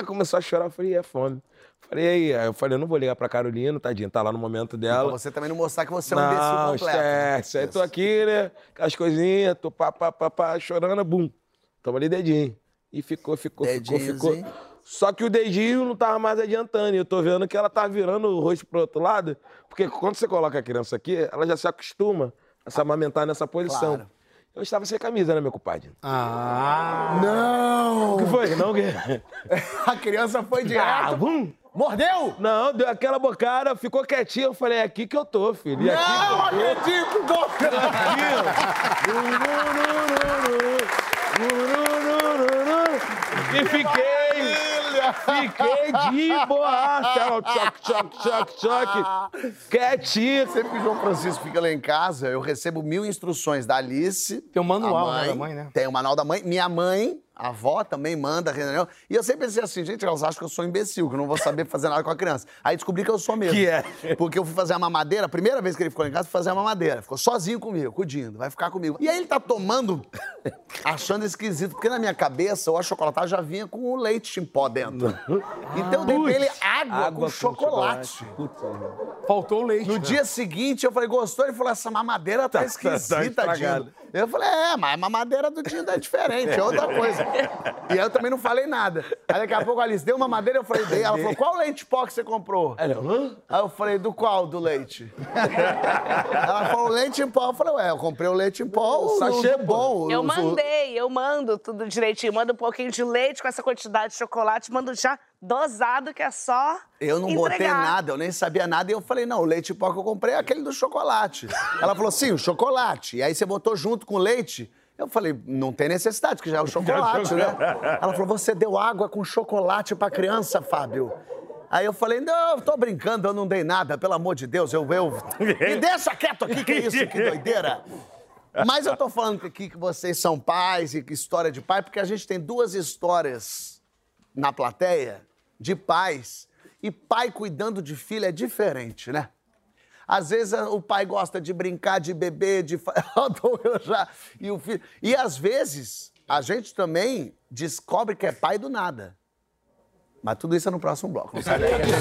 Começou a chorar, eu falei, é fome. Falei, aí, aí eu falei, eu não vou ligar pra Carolina, tadinha, tá lá no momento Pra dela. você também não mostrar que você é um imbecil Não, completo. né? esquece. Aí tô aqui, né? Com as coisinhas, tô pá, pá, pá, pá, chorando, bum. Toma ali dedinho. E ficou, ficou, ficou, ficou. Só que o dedinho não tava mais adiantando. E eu tô vendo que ela tá virando o rosto pro outro lado. Porque quando você coloca a criança aqui, ela já se acostuma a se amamentar nessa posição. Claro. Eu estava sem camisa, né, meu compadre? Ah, Não! O que foi? Não, o quê? A criança foi Ah, direto. bum! Mordeu? Não, deu aquela bocada, ficou quietinho. Eu falei, é aqui que eu tô, filho. E aqui Não que eu tô. acredito, Boca! E fiquei, fiquei de boa. Choque, choque, choque, choque. Quietinho. Sempre que o João Francisco fica lá em casa, eu recebo mil instruções da Alice. Tem o manual, a né, da mãe, né? Tem o manual da mãe. Minha mãe, a avó, também manda reunião. E eu sempre pensei assim, gente, elas acham que eu sou imbecil, que eu não vou saber fazer nada com a criança. Aí descobri que eu sou mesmo. Que é? Porque eu fui fazer a mamadeira, a primeira vez que ele ficou em casa, fui fazer a mamadeira. Ficou sozinho comigo, cuidando, vai ficar comigo. E aí ele tá tomando, achando esquisito, porque na minha cabeça o achocolatado já vinha com o leite em pó dentro. Então eu dei pra ele água, com chocolate. Putz, faltou o leite. No né? dia seguinte, eu falei, gostou? Ele falou, essa mamadeira tá, Tá- tá esquisita, estragada. Dindo. Eu falei, é, mas a mamadeira do Dindo é diferente, é outra coisa. E eu também não falei nada. Aí daqui a pouco a Alice deu uma madeira, eu falei, dei. Ela falou, qual leite pó que você comprou? Ela, hã? Aí eu falei, do qual do leite? Ela falou, leite em pó. Eu falei, ué, eu comprei o leite em pó, o sachê, sachê bom. Eu mandei, eu mando tudo direitinho. Mando um pouquinho de leite com essa quantidade de chocolate, mando já dosado, que é só. Eu não botei entregar. nada, eu nem sabia nada. E eu falei, não, o leite pó que eu comprei é aquele do chocolate. Ela falou, sim, o chocolate. E aí você botou junto com o leite. Eu falei, não tem necessidade, que já é o chocolate, né? Ela falou, você deu água com chocolate pra criança, Fábio. Aí eu falei, não, eu tô brincando, eu não dei nada, pelo amor de Deus, eu... eu... Me deixa quieto aqui, que isso, que doideira. Mas eu tô falando aqui que vocês são pais e que história de pai, porque a gente tem duas histórias na plateia de pais E pai cuidando de filho é diferente, né? Às vezes a- o pai gosta de brincar, de beber, de. Eu já- e o filho. E às vezes a gente também descobre que é pai do nada. Mas tudo isso é no próximo bloco. Não sai daí. Que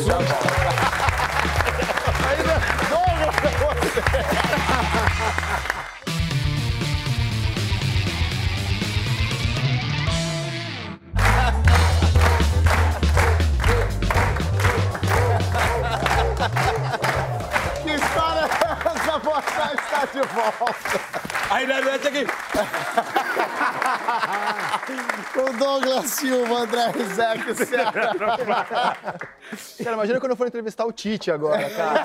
é? Você está de volta. Aí na noite aqui. O Douglas Silva, André Rizek, Ceará. Cara, imagina quando eu for entrevistar o Tite agora, cara.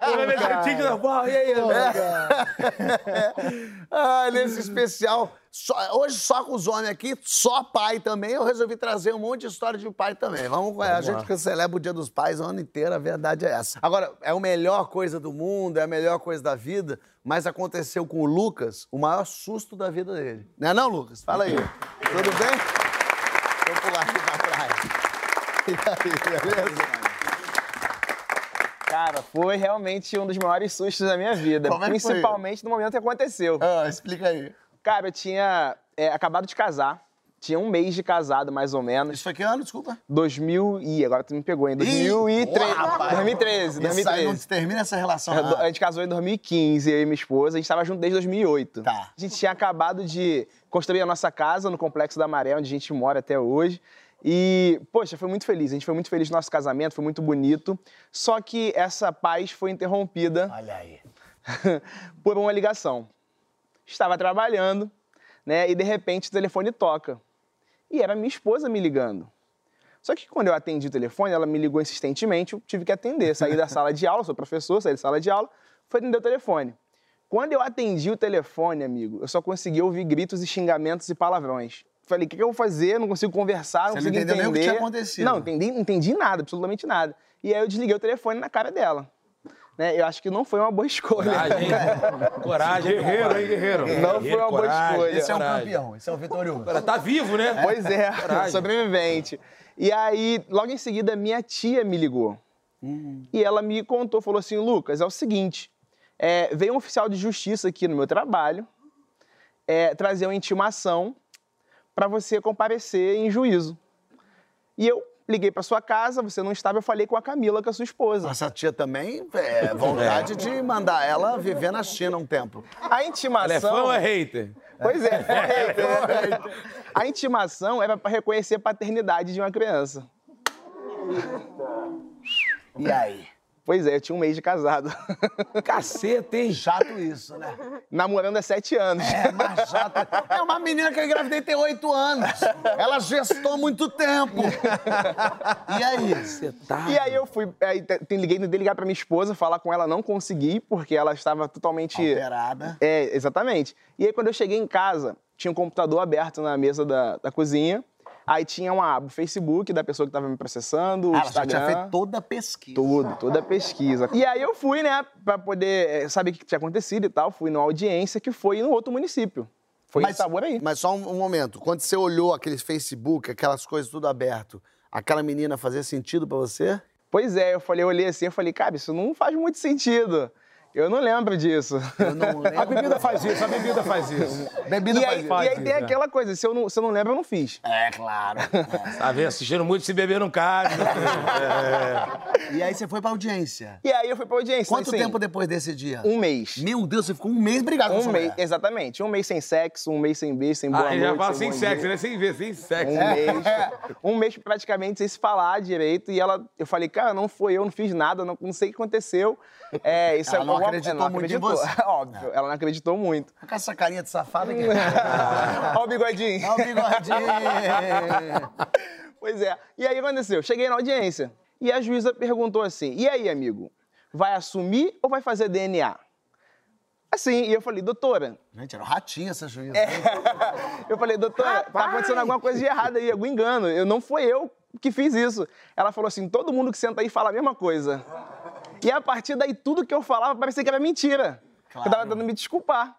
Vai ver o Tite da bola. E aí, Ah, nesse especial, só- hoje só com os homens aqui, só pai também. Eu resolvi trazer um monte de história de pai também. Vamos, a gente que celebra o Dia dos Pais o ano inteiro, a verdade é essa. Agora, é a melhor coisa do mundo, é a melhor coisa da vida, mas aconteceu com o Lucas o maior susto da vida dele. Não é não, Lucas? Fala aí. Tudo bem? Vou pular aqui pra trás. E aí, beleza? Cara, foi realmente um dos maiores sustos da minha vida. Como é que foi? principalmente no momento que aconteceu. Ah, explica aí. Cara, eu tinha é, acabado de casar. Tinha um mês de casado, mais ou menos. Isso foi que ano, desculpa? 2000 e... Agora tu me pegou, hein? 2013. Porra, rapaz. 2013, Isso aí não 2013. termina essa relação. É, Ah. A gente casou em 2015, eu e minha esposa. A gente estava junto desde 2008. Tá. A gente tinha acabado de construir a nossa casa no Complexo da Maré, onde a gente mora até hoje. E, poxa, foi muito feliz. A gente foi muito feliz no nosso casamento, foi muito bonito. Só que essa paz foi interrompida Olha aí. por uma ligação. Estava trabalhando, né? E de repente o telefone toca. E era minha esposa me ligando. Só que quando eu atendi o telefone, ela me ligou insistentemente, eu tive que atender. Saí da sala de aula, sou professor, saí da sala de aula, fui atender o telefone. Quando eu atendi o telefone, amigo, eu só consegui ouvir gritos e xingamentos e palavrões. Falei, o que, que eu vou fazer? Não consigo conversar, não Você não consigo entendeu nem o que entender. tinha acontecido. Não, entendi, não entendi nada, absolutamente nada. E aí eu desliguei o telefone na cara dela. Né? Eu acho que não foi uma boa escolha. Coragem, hein? Coragem. Guerreiro, hein, guerreiro? Não foi uma boa coragem. escolha. Esse é um Coragem. campeão, esse é um vitorioso. Cara, tá vivo, né? Pois é, Coragem. sobrevivente. E aí, logo em seguida, minha tia me ligou. E ela me contou, falou assim, Lucas, é o seguinte, é, veio um oficial de justiça aqui no meu trabalho é, trazer uma intimação para você comparecer em juízo. E eu liguei para sua casa, você não estava, eu falei com a Camila, que é a sua esposa. Essa tia também é vontade de mandar ela viver na China um tempo. A intimação... Ela é fã ou é hater? Pois é, a intimação era para reconhecer a paternidade de uma criança. E aí? Pois é, eu tinha um mês de casado. Caceta, hein? Chato isso, né? Namorando há sete anos. É, mas chato. É uma menina que eu engravidei tem oito anos. Ela gestou muito tempo. E aí? Você tá... E aí eu fui, aí liguei, tentei ligar pra minha esposa, falar com ela, não consegui, porque ela estava totalmente... Alterada. É, exatamente. E aí quando eu cheguei em casa, tinha um computador aberto na mesa da, da cozinha, aí tinha uma aba, o Facebook da pessoa que estava me processando, o Ah, ela já Instagram... tinha feito toda a pesquisa. Tudo, toda a pesquisa. E aí eu fui, né, pra poder eh, saber o que tinha acontecido e tal, fui numa audiência que foi no outro município. Foi em Itaboraí. Mas só um, um momento. Quando você olhou aquele Facebook, aquelas coisas tudo aberto, aquela menina fazia sentido pra você? Pois é, eu falei, eu olhei assim, eu falei, cara, isso não faz muito sentido. Eu não lembro disso. Eu não A lembro. bebida faz isso, a bebida faz isso. Bebida E aí, fazia. e aí tem isso, é. aquela coisa, se eu, não, se eu não lembro, eu não fiz. É, claro. Tá vendo? Assistindo muito, se beber não cabe. E aí você foi pra audiência. E aí eu fui pra audiência. Quanto assim, tempo depois desse dia? Um mês. Meu Deus, você ficou um mês brigado com Um mês, mulher. exatamente. Um mês sem sexo, um mês sem beijo, sem boa Ah, ele noite. já fala sem sem sexo, dia. né? Sem ver, sem sexo. Um mês. Um mês praticamente sem se falar direito. E ela, eu falei, cara, não foi eu, não fiz nada, não, não sei o que aconteceu. É, isso Ela é não acreditou ela não muito em acreditou. você. Óbvio, ela não acreditou muito. Com essa carinha de safada que Olha o bigodinho. Olha o bigodinho. Pois é. E aí aconteceu? Cheguei na audiência e a juíza perguntou assim: e aí, amigo, vai assumir ou vai fazer DNA? Assim, e eu falei, doutora. Gente, era um ratinho essa juíza. É. Eu falei, doutora, tá acontecendo alguma coisa de errado aí, algum engano. Eu, não foi eu que fiz isso. Ela falou assim: todo mundo que senta aí fala a mesma coisa. E a partir daí, tudo que eu falava parecia que era mentira. Eu tava tentando me desculpar.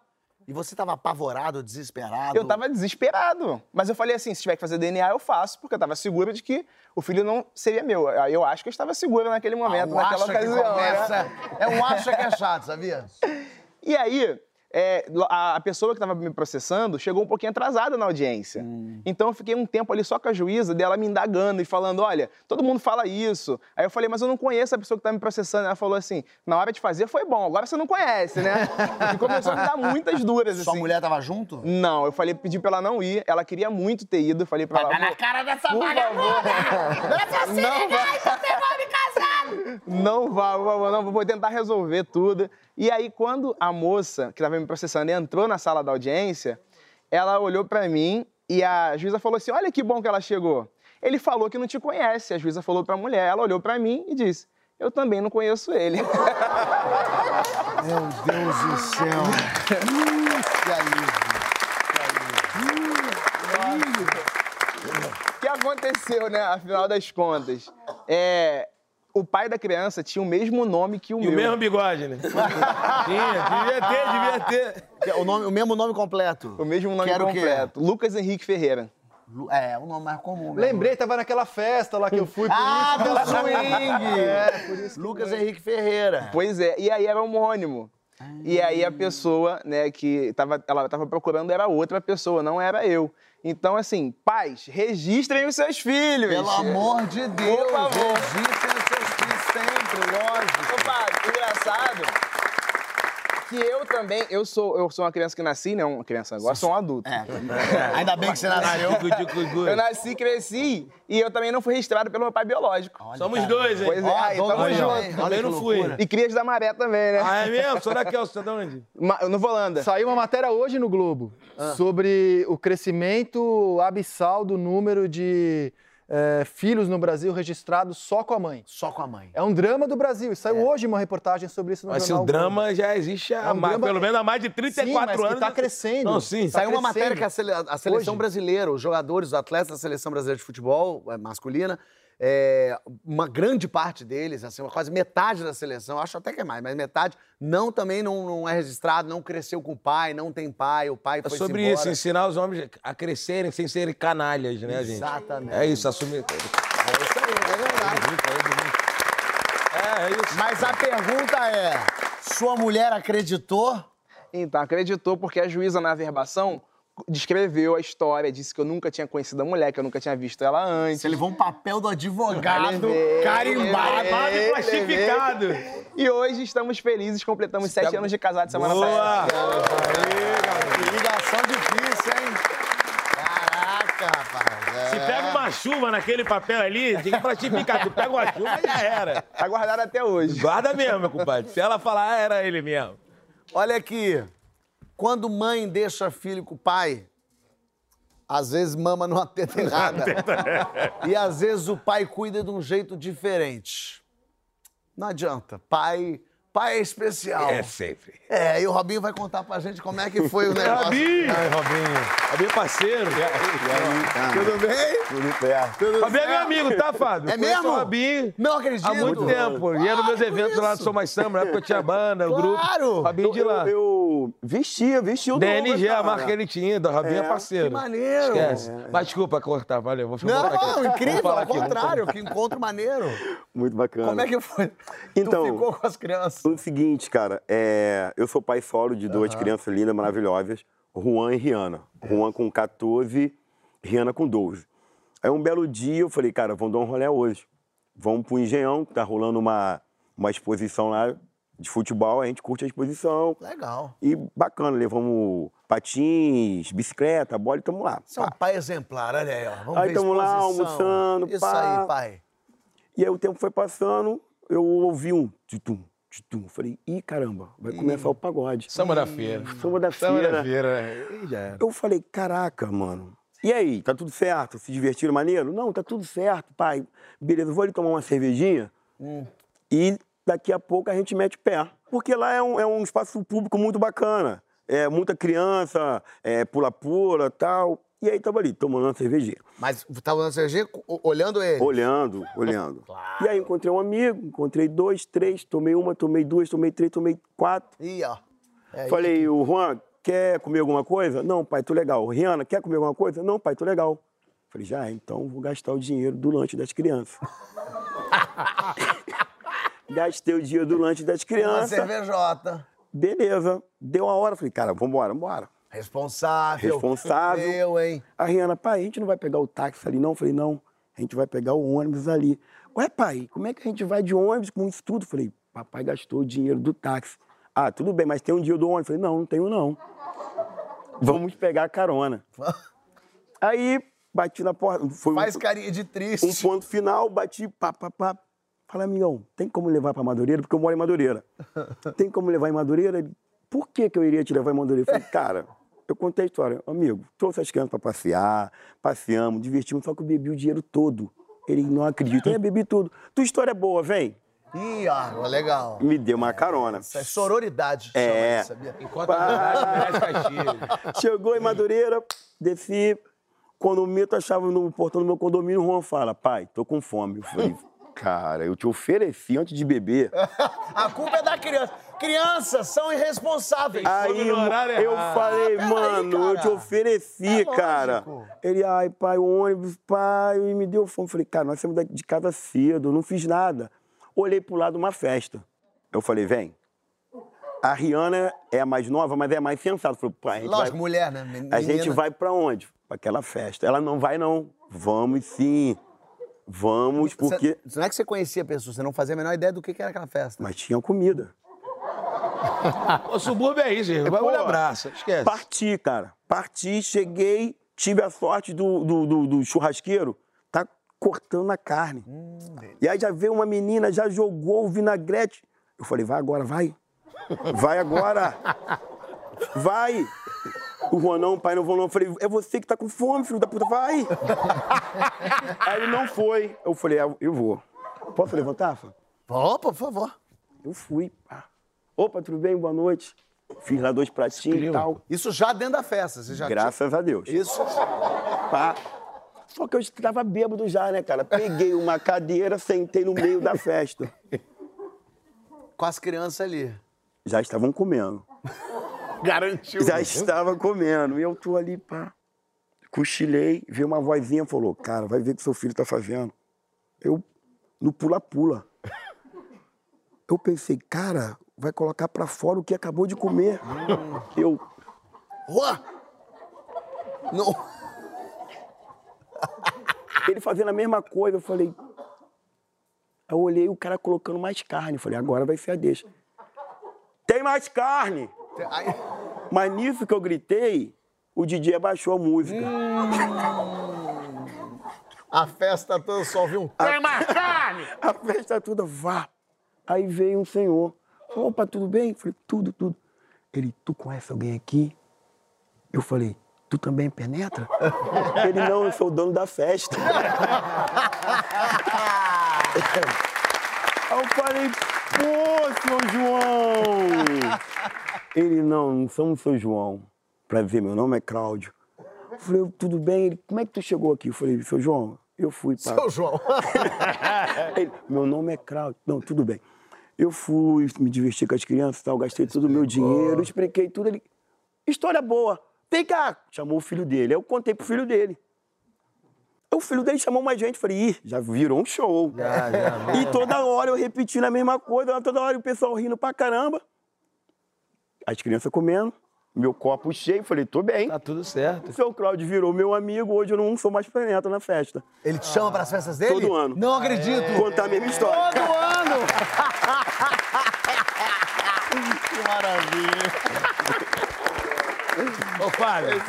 E você tava apavorado, desesperado? Eu tava desesperado. Mas eu falei assim: se tiver que fazer DNA, eu faço, porque eu tava seguro de que o filho não seria meu. Eu acho que eu estava seguro naquele momento, Ah, o naquela acha que ocasião. né? começa- É um acha que é chato, sabia? E aí, é, a pessoa que estava me processando chegou um pouquinho atrasada na audiência. Hum. Então eu fiquei um tempo ali só com a juíza, dela me indagando e falando: olha, todo mundo fala isso. Aí eu falei, mas eu não conheço a pessoa que está me processando. Ela falou assim: na hora de fazer foi bom, agora você não conhece, né? E começou a me dar muitas duras. Sua assim. mulher tava junto? Não, eu falei, pedi pra ela não ir. Ela queria muito ter ido. Eu falei pra ela. "Pô, cara dessa Por favor. Não vai. Não vá, por favor, não. Vou tentar resolver tudo. E aí, quando a moça que estava me processando entrou na sala da audiência, ela olhou pra mim e a juíza falou assim: Olha que bom que ela chegou. Ele falou que não te conhece. A juíza falou pra mulher. Ela olhou pra mim e disse: Eu também não conheço ele. Meu Deus do céu. que alívio. O que aconteceu, né? Afinal das contas, é. O pai da criança tinha o mesmo nome que o E meu. o mesmo bigode, né? Tinha, devia ter, devia ter. É O, nome, o mesmo nome completo. O mesmo nome Que era o quê? completo. Lucas Henrique Ferreira. É, o nome mais comum. mesmo. Lembrei, tava naquela festa lá que eu fui. por Ah, isso. do swing! É, por isso que Lucas Henrique Ferreira. Pois é, e aí era homônimo. E aí a pessoa, né, que tava, ela estava procurando era outra pessoa, não era eu. Então, assim, pais, registrem os seus filhos. Pelo amor de Deus, Por favor. registrem os seus filhos sempre, lógico. Opa, engraçado que eu também, eu sou, eu sou uma criança que nasci, né, uma criança, agora sou um adulto. É, ainda bem que você nasceu. Eu nasci, cresci e eu também não fui registrado pelo meu pai biológico. Somos dois, hein? Pois é, aí, tamo também. junto. Olha Também não fui. E crias da maré também, né? Ah, é mesmo? Sou daqui, você tá de onde? Ma- No Volanda. Saiu uma matéria hoje no Globo sobre o crescimento abissal do número de eh, filhos no Brasil registrados só com a mãe. Só com a mãe. É um drama do Brasil. E saiu hoje uma reportagem sobre isso no Mas se jornal o drama já existe há É um mais- drama- pelo menos há mais de 34 Sim, mas que anos. tá crescendo. Não, sim. Tá Saiu uma crescendo. matéria que a, sele- a seleção Hoje. brasileira, os jogadores, os atletas da seleção brasileira de futebol é, masculina, é, uma grande parte deles, assim, uma quase metade da seleção, acho até que é mais, mas metade não também não, não é registrado, não cresceu com o pai, não tem pai, o pai É foi sobre embora. isso, ensinar os homens a crescerem sem serem canalhas, né, gente? Exatamente. É isso, assumir. É isso aí, é verdade. É, é isso. Mas a pergunta é: sua mulher acreditou? Então, acreditou porque a juíza na averbação descreveu a história, disse que eu nunca tinha conhecido a mulher, que eu nunca tinha visto ela antes. Você levou um papel do advogado Levei, carimbado. levei, Babado plastificado. E hoje estamos felizes, completamos sete anos de casado semana Boa! passada. Que ligação difícil, hein? Caraca, rapaz. é. Se pega uma chuva naquele papel ali, tem que plastificar. Tu pega uma chuva e já era. Tá guardado até hoje. Guarda mesmo, meu compadre. Se ela falar, ah, era ele mesmo. Olha aqui. Quando mãe deixa filho com o pai, às vezes mama numa teta errada. e às vezes o pai cuida de um jeito diferente. Não adianta. Pai, pai é especial. É sempre. É, e o Robinho vai contar pra gente como é que foi o negócio. Robinho! Ai, Robinho. Robinho é parceiro. Tudo bem? Tudo certo. Tudo Robinho é meu certo? amigo, tá, Fábio? É Conheço mesmo? o Robinho Não acredito. há muito tempo. Ia nos meus eventos lá do Sou Mais Samba, na época eu tinha banda, o grupo. Claro. Robinho de lá. Eu, eu vestia, vestia o DNG, a cara. marca que ele tinha, do Robinho é, É, parceiro. que maneiro. Esquece. Mas desculpa cortar, valeu. Vou filmar aqui. Não, incrível, ao aqui, contrário, que encontro maneiro. Muito bacana. Como é que foi? Então- tu ficou com as crianças? O seguinte, cara, é, eu sou pai solo de duas crianças lindas, maravilhosas, Juan e Rihanna. Juan com 14, Rihanna com 12. Aí um belo dia eu falei, cara, vamos dar um rolê hoje. Vamos pro Engenhão, que tá rolando uma, uma exposição lá de futebol, a gente curte a exposição. Legal. E bacana, levamos patins, bicicleta, bola e tamo lá. Você é um pai exemplar, olha aí, ó. Vamos Aí ver tamo lá, almoçando, Isso pá. aí, pai. E aí o tempo foi passando, eu ouvi um tutum, tutum. Falei, ih, caramba, vai começar o pagode. Samba da feira. Samba da Samba feira. da feira. Eu falei, caraca, mano. E aí, tá tudo certo? Se divertiram maneiro? Não, tá tudo certo, pai. Beleza, vou ali tomar uma cervejinha e daqui a pouco a gente mete o pé. Porque lá é um, é um espaço público muito bacana. É muita criança, é pula-pula e tal. E aí tava ali, tomando uma cervejinha. Mas tava na CG olhando ele. Olhando, olhando. E aí encontrei um amigo, encontrei dois, três, tomei uma, tomei duas, tomei três, tomei quatro. Ih, ó. É. Falei, o Juan, quer comer alguma coisa? Não, pai, tô legal. Rihanna, quer comer alguma coisa? Não, pai, tô legal. Falei, já, então vou gastar o dinheiro do lanche das crianças. Gastei o dinheiro do lanche das Uma crianças. cervejota. Beleza. Deu uma hora, falei, cara, vambora, vambora. Responsável. Responsável. Eu, hein? A Rihanna, pai, a gente não vai pegar o táxi ali, não? Falei, não, a gente vai pegar o ônibus ali. Ué, pai, como é que a gente vai de ônibus com isso tudo? Falei, papai gastou o dinheiro do táxi. Ah, tudo bem, mas tem um dia do ônibus? Falei, não, não tenho não. Vamos pegar a carona. Aí, bati na porta. Foi um- Faz carinha de um triste. ponto final, bati, pá, pá, pá. Falei, amigão, tem como levar pra Madureira? Porque eu moro em Madureira. Tem como levar em Madureira? Ele, por que, que eu iria te levar em Madureira? Eu falei, cara, eu contei a história. Amigo, trouxe as crianças pra passear, passeamos, divertimos, só que eu bebi o dinheiro todo. Ele não acredita, eu bebi tudo. Tua história é boa, vem. Ih, ó, legal. Me deu uma carona. Isso é sororidade. É. chama isso? Enquanto a. Chegou em Madureira, desci. Quando o Mito achava no portão do meu condomínio, o Juan fala, pai, tô com fome. Eu falei, cara, eu te ofereci antes de beber. A culpa é da criança. Crianças são irresponsáveis. Aí eu errado. falei, peraí, mano, eu te ofereci, É cara. Ele, ai, pai, o ônibus, pai, e me deu fome. Eu falei, cara, nós saímos de casa cedo, não fiz nada. Olhei pro lado uma festa. Eu falei, vem. A Rihanna é a mais nova, mas é a mais sensata. Eu falei, pai, a gente Lógico, vai... mulher, né? Men- A gente menina. vai pra onde? Pra aquela festa. Ela não vai, não. Vamos sim. Vamos, porque. Cê- não é que você conhecia a pessoa, você não fazia a menor ideia do que que era aquela festa. Mas tinha comida. O subúrbio é isso, gente. Vai Pô, abraça. Esquece. Parti, cara. Parti, cheguei, tive a sorte do, do, do- do churrasqueiro, tá cortando a carne. e aí já veio uma menina, já jogou o vinagrete. Eu falei, vai agora, vai. Vai agora. Vai. O Juan, não, pai, não vou não. Eu falei, é você que tá com fome, filho da puta, vai. aí ele não foi. Eu falei, "Ah, eu vou. Posso levantar, Fá? Opa, por favor. Eu fui. pá. Opa, tudo bem? Boa noite. Fiz lá dois pratinhos e tal. Isso já dentro da festa, você já Graças a Deus. Isso. Pá. Só que eu estava bêbado já, né, cara? Peguei uma cadeira, sentei no meio da festa. Com as crianças ali. Já estavam comendo. Garantiu. Já estava comendo. E eu tô ali, pá. Cochilei, veio uma vozinha falou: Cara, vai ver o que seu filho tá fazendo. Eu, no pula-pula. Eu pensei, cara, vai colocar pra fora o que acabou de comer. Eu, Juan! Não. ele fazendo a mesma coisa, eu falei. Eu olhei o cara colocando mais carne. Eu falei, agora vai ser a deixa. Tem mais carne! Aí- Mas nisso que eu gritei, o DJ abaixou a música. a festa toda só viu um. Tem mais carne! A festa toda, vá. Aí veio um senhor. Opa, tudo bem? Eu falei, tudo, tudo. Ele, tu conhece alguém aqui? Eu falei, tu também penetra? Ele, não, eu sou o dono da festa. Aí eu falei, pô, seu João! Ele, não, não somos seu João. Prazer, meu nome é Cláudio. Eu falei, tudo bem? Ele, como é que tu chegou aqui? Eu falei, seu João, eu fui para... Seu João. Ele, meu nome é Cláudio. Não, tudo bem. Eu fui me divertir com as crianças e tal, gastei todo o meu dinheiro, expliquei tudo. Ele, história boa. Vem cá. Chamou o filho dele. Aí eu contei pro filho dele. O filho dele chamou mais gente. Falei, ih, já virou um show. e toda hora eu repetindo a mesma coisa, toda hora o pessoal rindo pra caramba. As crianças comendo, meu copo cheio. Falei, tô bem. Tá tudo certo. O seu Cláudio virou meu amigo, hoje eu não sou mais planeta na festa. Ele te chama para as festas dele? Todo ano. Não acredito. Contar a mesma história. Todo ano! que maravilha. Ô, Fábio,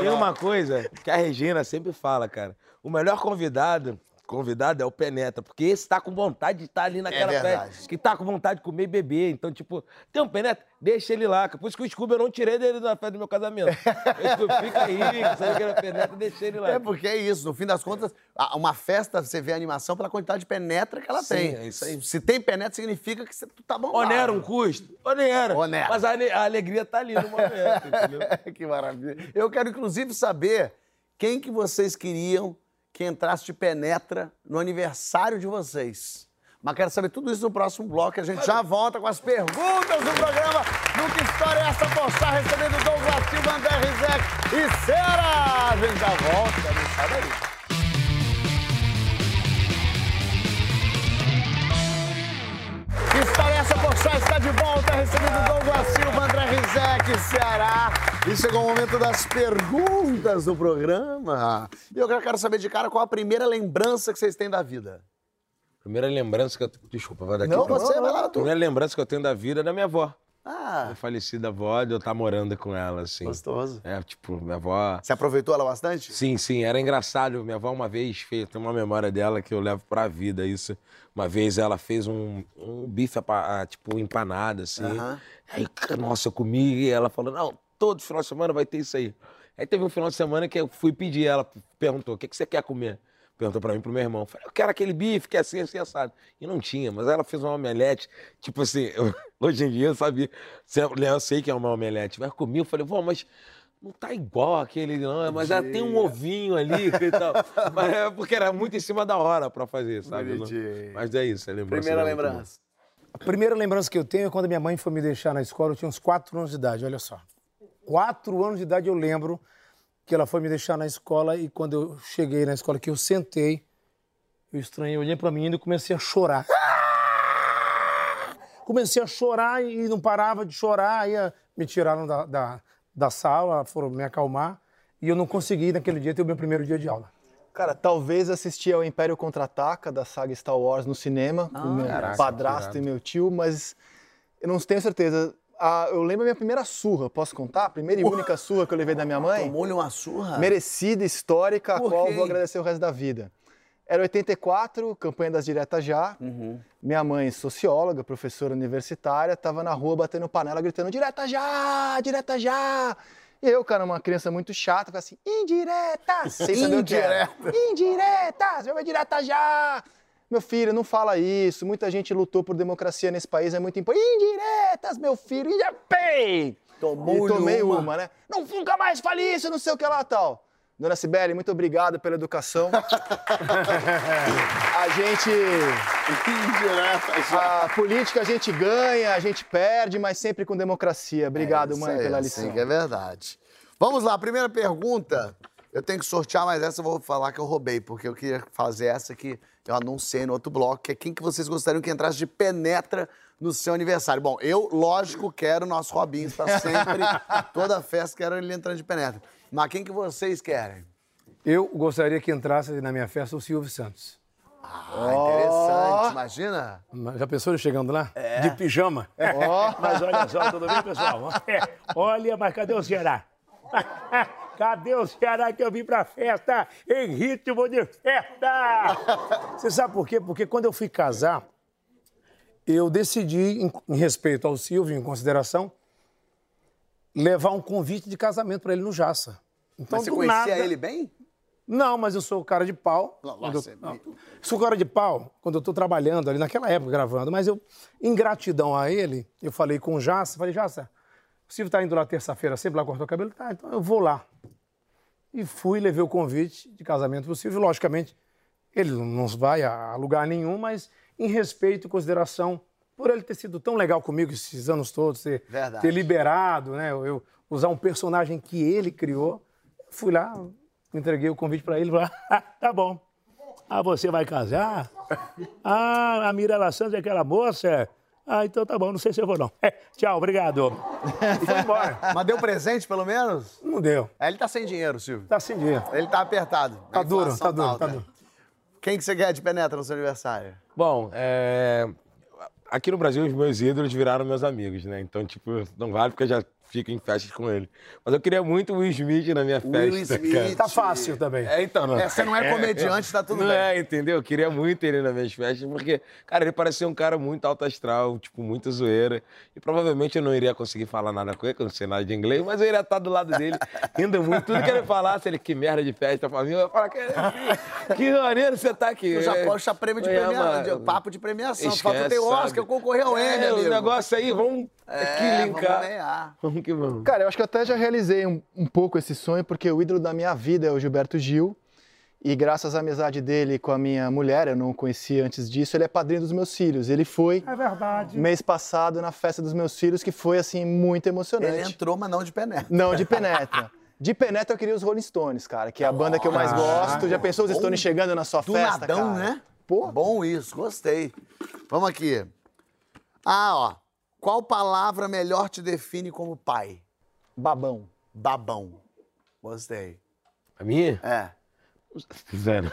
tem uma coisa que a Regina sempre fala, cara. O melhor convidado, convidado é o Penetra, porque esse tá com vontade de estar ali naquela verdade. festa, que tá com vontade de comer e beber. Então, tipo, tem um Penetra? Deixa ele lá. Por isso que o Scooby eu não tirei dele da festa do meu casamento. O Scooby fica aí, sabe que era Penetra, deixa ele lá. É porque é isso, no fim das contas, uma festa, você vê a animação pela quantidade de penetra que ela Sim, tem. é isso aí. Se tem penetra, significa que você tá bom. Onera um custo? Onera. Onera. Mas a, a alegria tá ali no momento, entendeu? que maravilha. Eu quero, inclusive, saber quem que vocês queriam que entrasse de penetra no aniversário de vocês. Mas quero saber tudo isso no próximo bloco. A gente já volta com as perguntas do programa no Que História é Essa Poxa, recebendo Douglas Silva, André Rizek e Ceará. A gente já volta, não sai daí. Poxa está de volta, recebendo Douglas Silva, André Rizek, Ceará. E chegou o momento das perguntas do programa. E eu quero saber de cara qual a primeira lembrança que vocês têm da vida. Primeira lembrança que eu. Desculpa, vai daqui. Não, pra- você, vai lá, tu. Primeira lembrança que eu tenho da vida é da minha avó. Ah, Minha falecida avó, de eu estar morando com ela, assim. gostoso. É, tipo, minha avó. Você aproveitou ela bastante? Sim, sim, era engraçado. Minha avó uma vez fez, tem uma memória dela que eu levo pra vida isso. Uma vez ela fez um, um bife, ah, tipo, empanado, assim. Aí, nossa, eu comi e ela falou, não, todo final de semana vai ter isso aí. Aí teve um final de semana que eu fui pedir ela, perguntou, o que, que você quer comer? Perguntou pra mim e pro meu irmão. Falei, eu quero aquele bife que é assim, assim, assado. E não tinha, mas ela fez uma omelete, tipo assim, eu- hoje em dia eu sabia, né, eu sei que é uma omelete, mas comi, eu falei, vó, mas não tá igual aquele, não, mas ela tem um ovinho ali e tal. mas é porque era muito em cima da hora pra fazer, sabe? Mas é isso, é lembrança. Primeira boa. lembrança. A primeira lembrança que eu tenho é quando minha mãe foi me deixar na escola, eu tinha uns quatro anos de idade, olha só. Quatro anos de idade eu lembro que ela foi me deixar na escola e quando eu cheguei na escola, que eu sentei, eu estranhei, olhei pra menina e comecei a chorar. Comecei a chorar e não parava de chorar, aí ah, me tiraram da, da, da sala, foram me acalmar e eu não consegui naquele dia ter o meu primeiro dia de aula. Cara, talvez assistir ao Império Contra-Ataca da saga Star Wars no cinema, com meu Caraca, padrasto e meu tio, mas eu não tenho certeza. Ah, eu lembro a minha primeira surra, posso contar? A primeira e única surra que eu levei da minha mãe? Tomou-lhe uma surra? merecida, histórica, a qual eu vou agradecer o resto da vida. Era 84, campanha das diretas já. Minha mãe, socióloga, professora universitária, estava na rua batendo panela, gritando: direta já, direta já. E eu, cara, uma criança muito chata, falei assim: indiretas! Sem saber era. Indiretas! Vai direta já! Meu filho, não fala isso. Muita gente lutou por democracia nesse país, é muito importante. Indiretas, meu filho, e pei! Tomou-lhe e tomei uma. uma. né? Não, nunca mais fale isso, não sei o que lá tal. Dona Sibeli, muito obrigado pela educação. a gente. A política a gente ganha, a gente perde, mas sempre com democracia. Obrigado, Isso mãe, pela assim lição. que é verdade. Vamos lá, primeira pergunta. Eu tenho que sortear, mas essa eu vou falar que eu roubei, porque eu queria fazer essa que eu anunciei no outro bloco, que é quem que vocês gostariam que entrasse de penetra no seu aniversário. Bom, eu, lógico, quero o nosso Robinho, está sempre, toda festa, quero ele entrando de penetra. Mas quem que vocês querem? Eu gostaria que entrasse na minha festa o Silvio Santos. Ah, interessante, imagina. Mas Já pensou ele chegando lá? De pijama. Mas olha só, tudo bem, pessoal? É, olha, mas cadê o Ceará? Cadê o Ceará que eu vim pra festa em ritmo de festa? Você sabe por quê? Porque quando eu fui casar, eu decidi, em, em respeito ao Silvio, em consideração, levar um convite de casamento para ele no Jaça. Então, Mas você conhecia nada- ele bem? Não, mas eu sou cara de pau. Não, nossa, eu, é não, meio- sou cara de pau quando eu tô trabalhando ali, naquela época, gravando. Mas eu, em gratidão a ele, eu falei com o Jaça, falei, Jaça, o Silvio tá indo lá terça-feira, sempre lá cortar o cabelo? Tá, então eu vou lá. E fui, levei o convite de casamento pro Silvio. Logicamente, ele não vai a lugar nenhum, mas em respeito e consideração por ele ter sido tão legal comigo esses anos todos, ter, ter liberado, né? Eu, eu usar um personagem que ele criou. Fui lá, entreguei o convite para ele, falei, "Ah, tá bom. Ah, você vai casar? Ah, a Mirella Santos é aquela moça? Ah, então tá bom, não sei se eu vou não. Tchau, obrigado. E foi embora. Mas deu presente, pelo menos? Não deu. É, ele tá sem dinheiro, Silvio. Tá sem dinheiro. Ele tá apertado. Tá A duro, tá duro, alta. tá duro. Quem que você quer de penetra no seu aniversário? Bom, é, aqui no Brasil os meus ídolos viraram meus amigos, né? Então, tipo, não vale porque eu já fico em festas com ele. Mas eu queria muito o Will Smith na minha festa. Will Smith. cara. Tá fácil também. É, então, não. É, você não é comediante, tá tudo não bem. é, entendeu? Eu queria muito ele nas minhas festas, porque, cara, ele parecia um cara muito alto astral, tipo, muito zoeira. E provavelmente eu não iria conseguir falar nada com ele, que eu não sei nada de inglês, mas eu iria estar do lado dele, rindo muito. Tudo que ele falasse, ele, que merda de festa pra mim, eu ia falar, que, que maneiro você tá aqui. Tu já É, achar prêmio de é, premiação, papo de premiação. Esquece, tu tem Oscar, sabe? eu concorri ao É, Emmy, o amigo. negócio aí, vamos É, linkar. vamos ganhar. Vamos que vamos. Cara, eu acho que eu até já realizei um, um pouco esse sonho, porque o ídolo da minha vida é o Gilberto Gil. E graças à amizade dele com a minha mulher, eu não o conhecia antes disso, ele é padrinho dos meus filhos. Ele foi É verdade. mês passado na festa dos meus filhos, que foi assim muito emocionante. Ele entrou, mas não de penetra. Não, de penetra. De penetra eu queria os Rolling Stones, cara, que é a banda que eu mais gosto. Já pensou os Bom. Stones chegando na sua Do festa, nadão, cara? né? Pô. Bom isso, gostei. Vamos aqui. Ah, ó. Qual palavra melhor te define como pai? Babão. Babão. Gostei. A minha? É. Zero.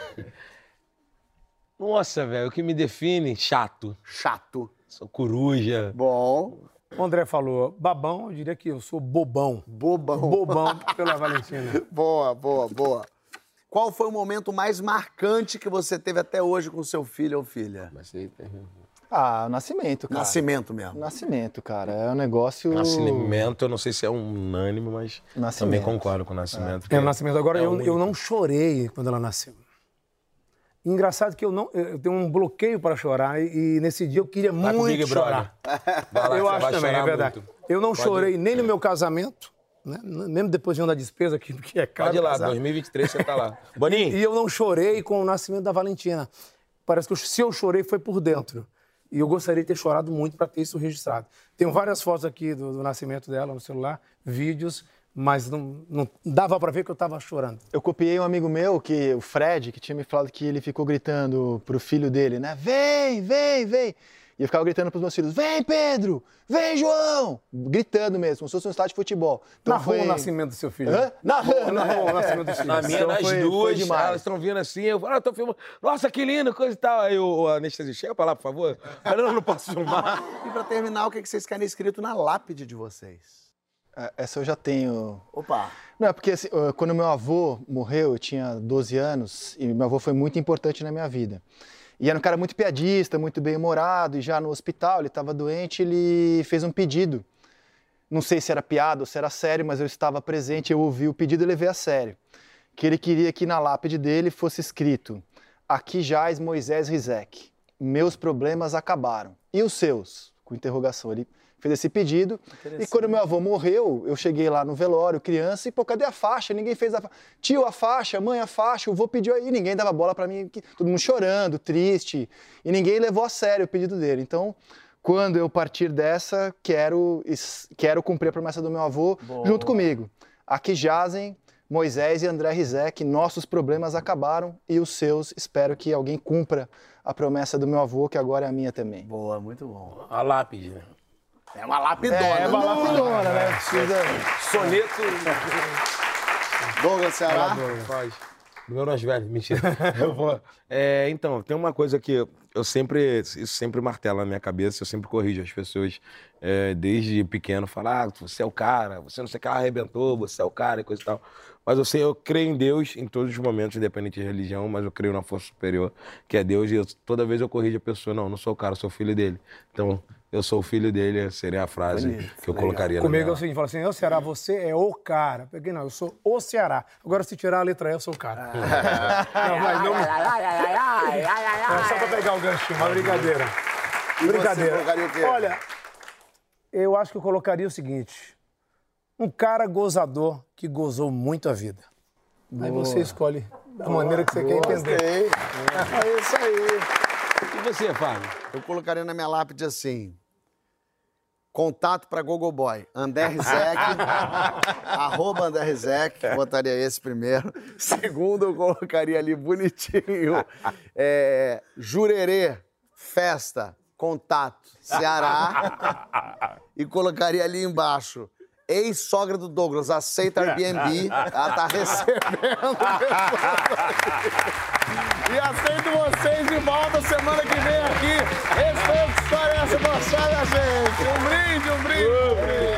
Nossa, velho, o que me define? Chato. Chato. Sou coruja. Bom. O André falou babão, eu diria que eu sou bobão. Bobão. Bobão pela Valentina. Boa, boa, boa. Qual foi o momento mais marcante que você teve até hoje com seu filho ou filha? Mas aí tem- Ah, o nascimento, cara. Nascimento mesmo. Nascimento, cara. É um negócio. Nascimento, eu não sei se é unânime, mas Nascimento. também concordo com o nascimento. É o nascimento. Agora, é eu, eu não chorei quando ela nasceu. Engraçado que eu não, eu tenho um bloqueio para chorar e, e nesse dia eu queria Vai muito Brother. chorar. Vai lá, eu acho vai também, é verdade. muito. Eu não Pode chorei ir. nem no meu casamento, né? mesmo depois de uma da despesa que, que é caro. Pode ir lá, casar. 2023 você tá lá. Boninho, E eu não chorei com o nascimento da Valentina. Parece que eu- se eu chorei foi por dentro. E eu gostaria de ter chorado muito para ter isso registrado. Tenho várias fotos aqui do, do nascimento dela no celular, vídeos, mas não, não dava para ver que eu estava chorando. Eu copiei um amigo meu, que o Fred, que tinha me falado que ele ficou gritando pro filho dele, né? Vem, vem, vem. E eu ficava gritando pros meus filhos: Vem, Pedro! Vem, João! Gritando mesmo, como se fosse um estádio de futebol. Então Narrou foi... o nascimento do seu filho. Hã? Narrou, Narrou o nascimento do filho. na minha, Então nas foi- foi duas, demais. elas estão vindo assim, eu falo, ah, tô filmando. Nossa, que lindo, coisa e tal. Aí o, o anestesista, chega pra lá, por favor. Eu não, não posso filmar. E pra terminar, o que que vocês querem escrito na lápide de vocês? É, Essa eu já tenho. Opa. Não, é porque assim, quando meu avô morreu, eu tinha 12 anos, e meu avô foi muito importante na minha vida. E era um cara muito piadista, muito bem-humorado, e já no hospital, ele estava doente, ele fez um pedido. Não sei se era piada ou se era sério, mas eu estava presente, eu ouvi o pedido e levei a sério. Que ele queria que na lápide dele fosse escrito: Aqui jaz Moisés Rizek, meus problemas acabaram. E os seus? Com interrogação. Ele fez esse pedido. E quando meu avô morreu, eu cheguei lá no velório, criança, e pô, cadê a faixa? Ninguém fez a faixa. Tio, a faixa, mãe, a faixa, o vô pediu aí, ninguém dava bola pra mim, todo mundo chorando, triste, e ninguém levou a sério o pedido dele. Então, quando eu partir dessa, quero, quero cumprir a promessa do meu avô junto comigo. Aqui jazem Moisés e André Rizek, nossos problemas acabaram e os seus, espero que alguém cumpra a promessa do meu avô, que agora é a minha também. Boa, muito bom. A lápide, né? É uma lapidona. É, uma lapidona, né? Precisa... Soneto. Douglas Ceará. Faz. Do meu velho, mentira. Eu vou. É, então, tem uma coisa que eu- sempre. Isso sempre martela na minha cabeça, eu sempre corrijo as pessoas. é, desde pequeno, falar, ah, você é o cara, você não sei o que arrebentou, você é o cara e coisa e tal. Mas eu sei, eu creio em Deus em todos os momentos, independente de religião, mas eu creio na força superior, que é Deus, e eu- toda vez eu corrijo a pessoa, não, não sou o cara, sou o filho dele. Então, eu sou o filho dele, seria a frase que eu colocaria na Comigo é minha... o seguinte, fala assim, ô Ceará, você é o cara. Peguei, não, eu sou o Ceará. Agora, se tirar a letra E, eu sou o cara. não, mas não... É só pra pegar o ganchinho, uma brincadeira. E Brincadeira. colocaria o quê? Olha, eu acho que eu colocaria o seguinte. Um cara gozador que gozou muito a vida. Aí você escolhe da maneira que você quer entender. Gostei. É isso aí. E você, Fábio? Eu colocaria na minha lápide assim. Contato para Gogoboy. André Rizek. arroba André Rizek. Botaria esse primeiro. Segundo, eu colocaria ali bonitinho. É, Jurerê. Festa. Contato. Ceará. E colocaria ali embaixo. Ex-sogra do Douglas, aceita Airbnb. Ela tá recebendo. E aceito vocês de volta semana que vem aqui se moçada, gente. Um brinde, um brinde. Um brinde.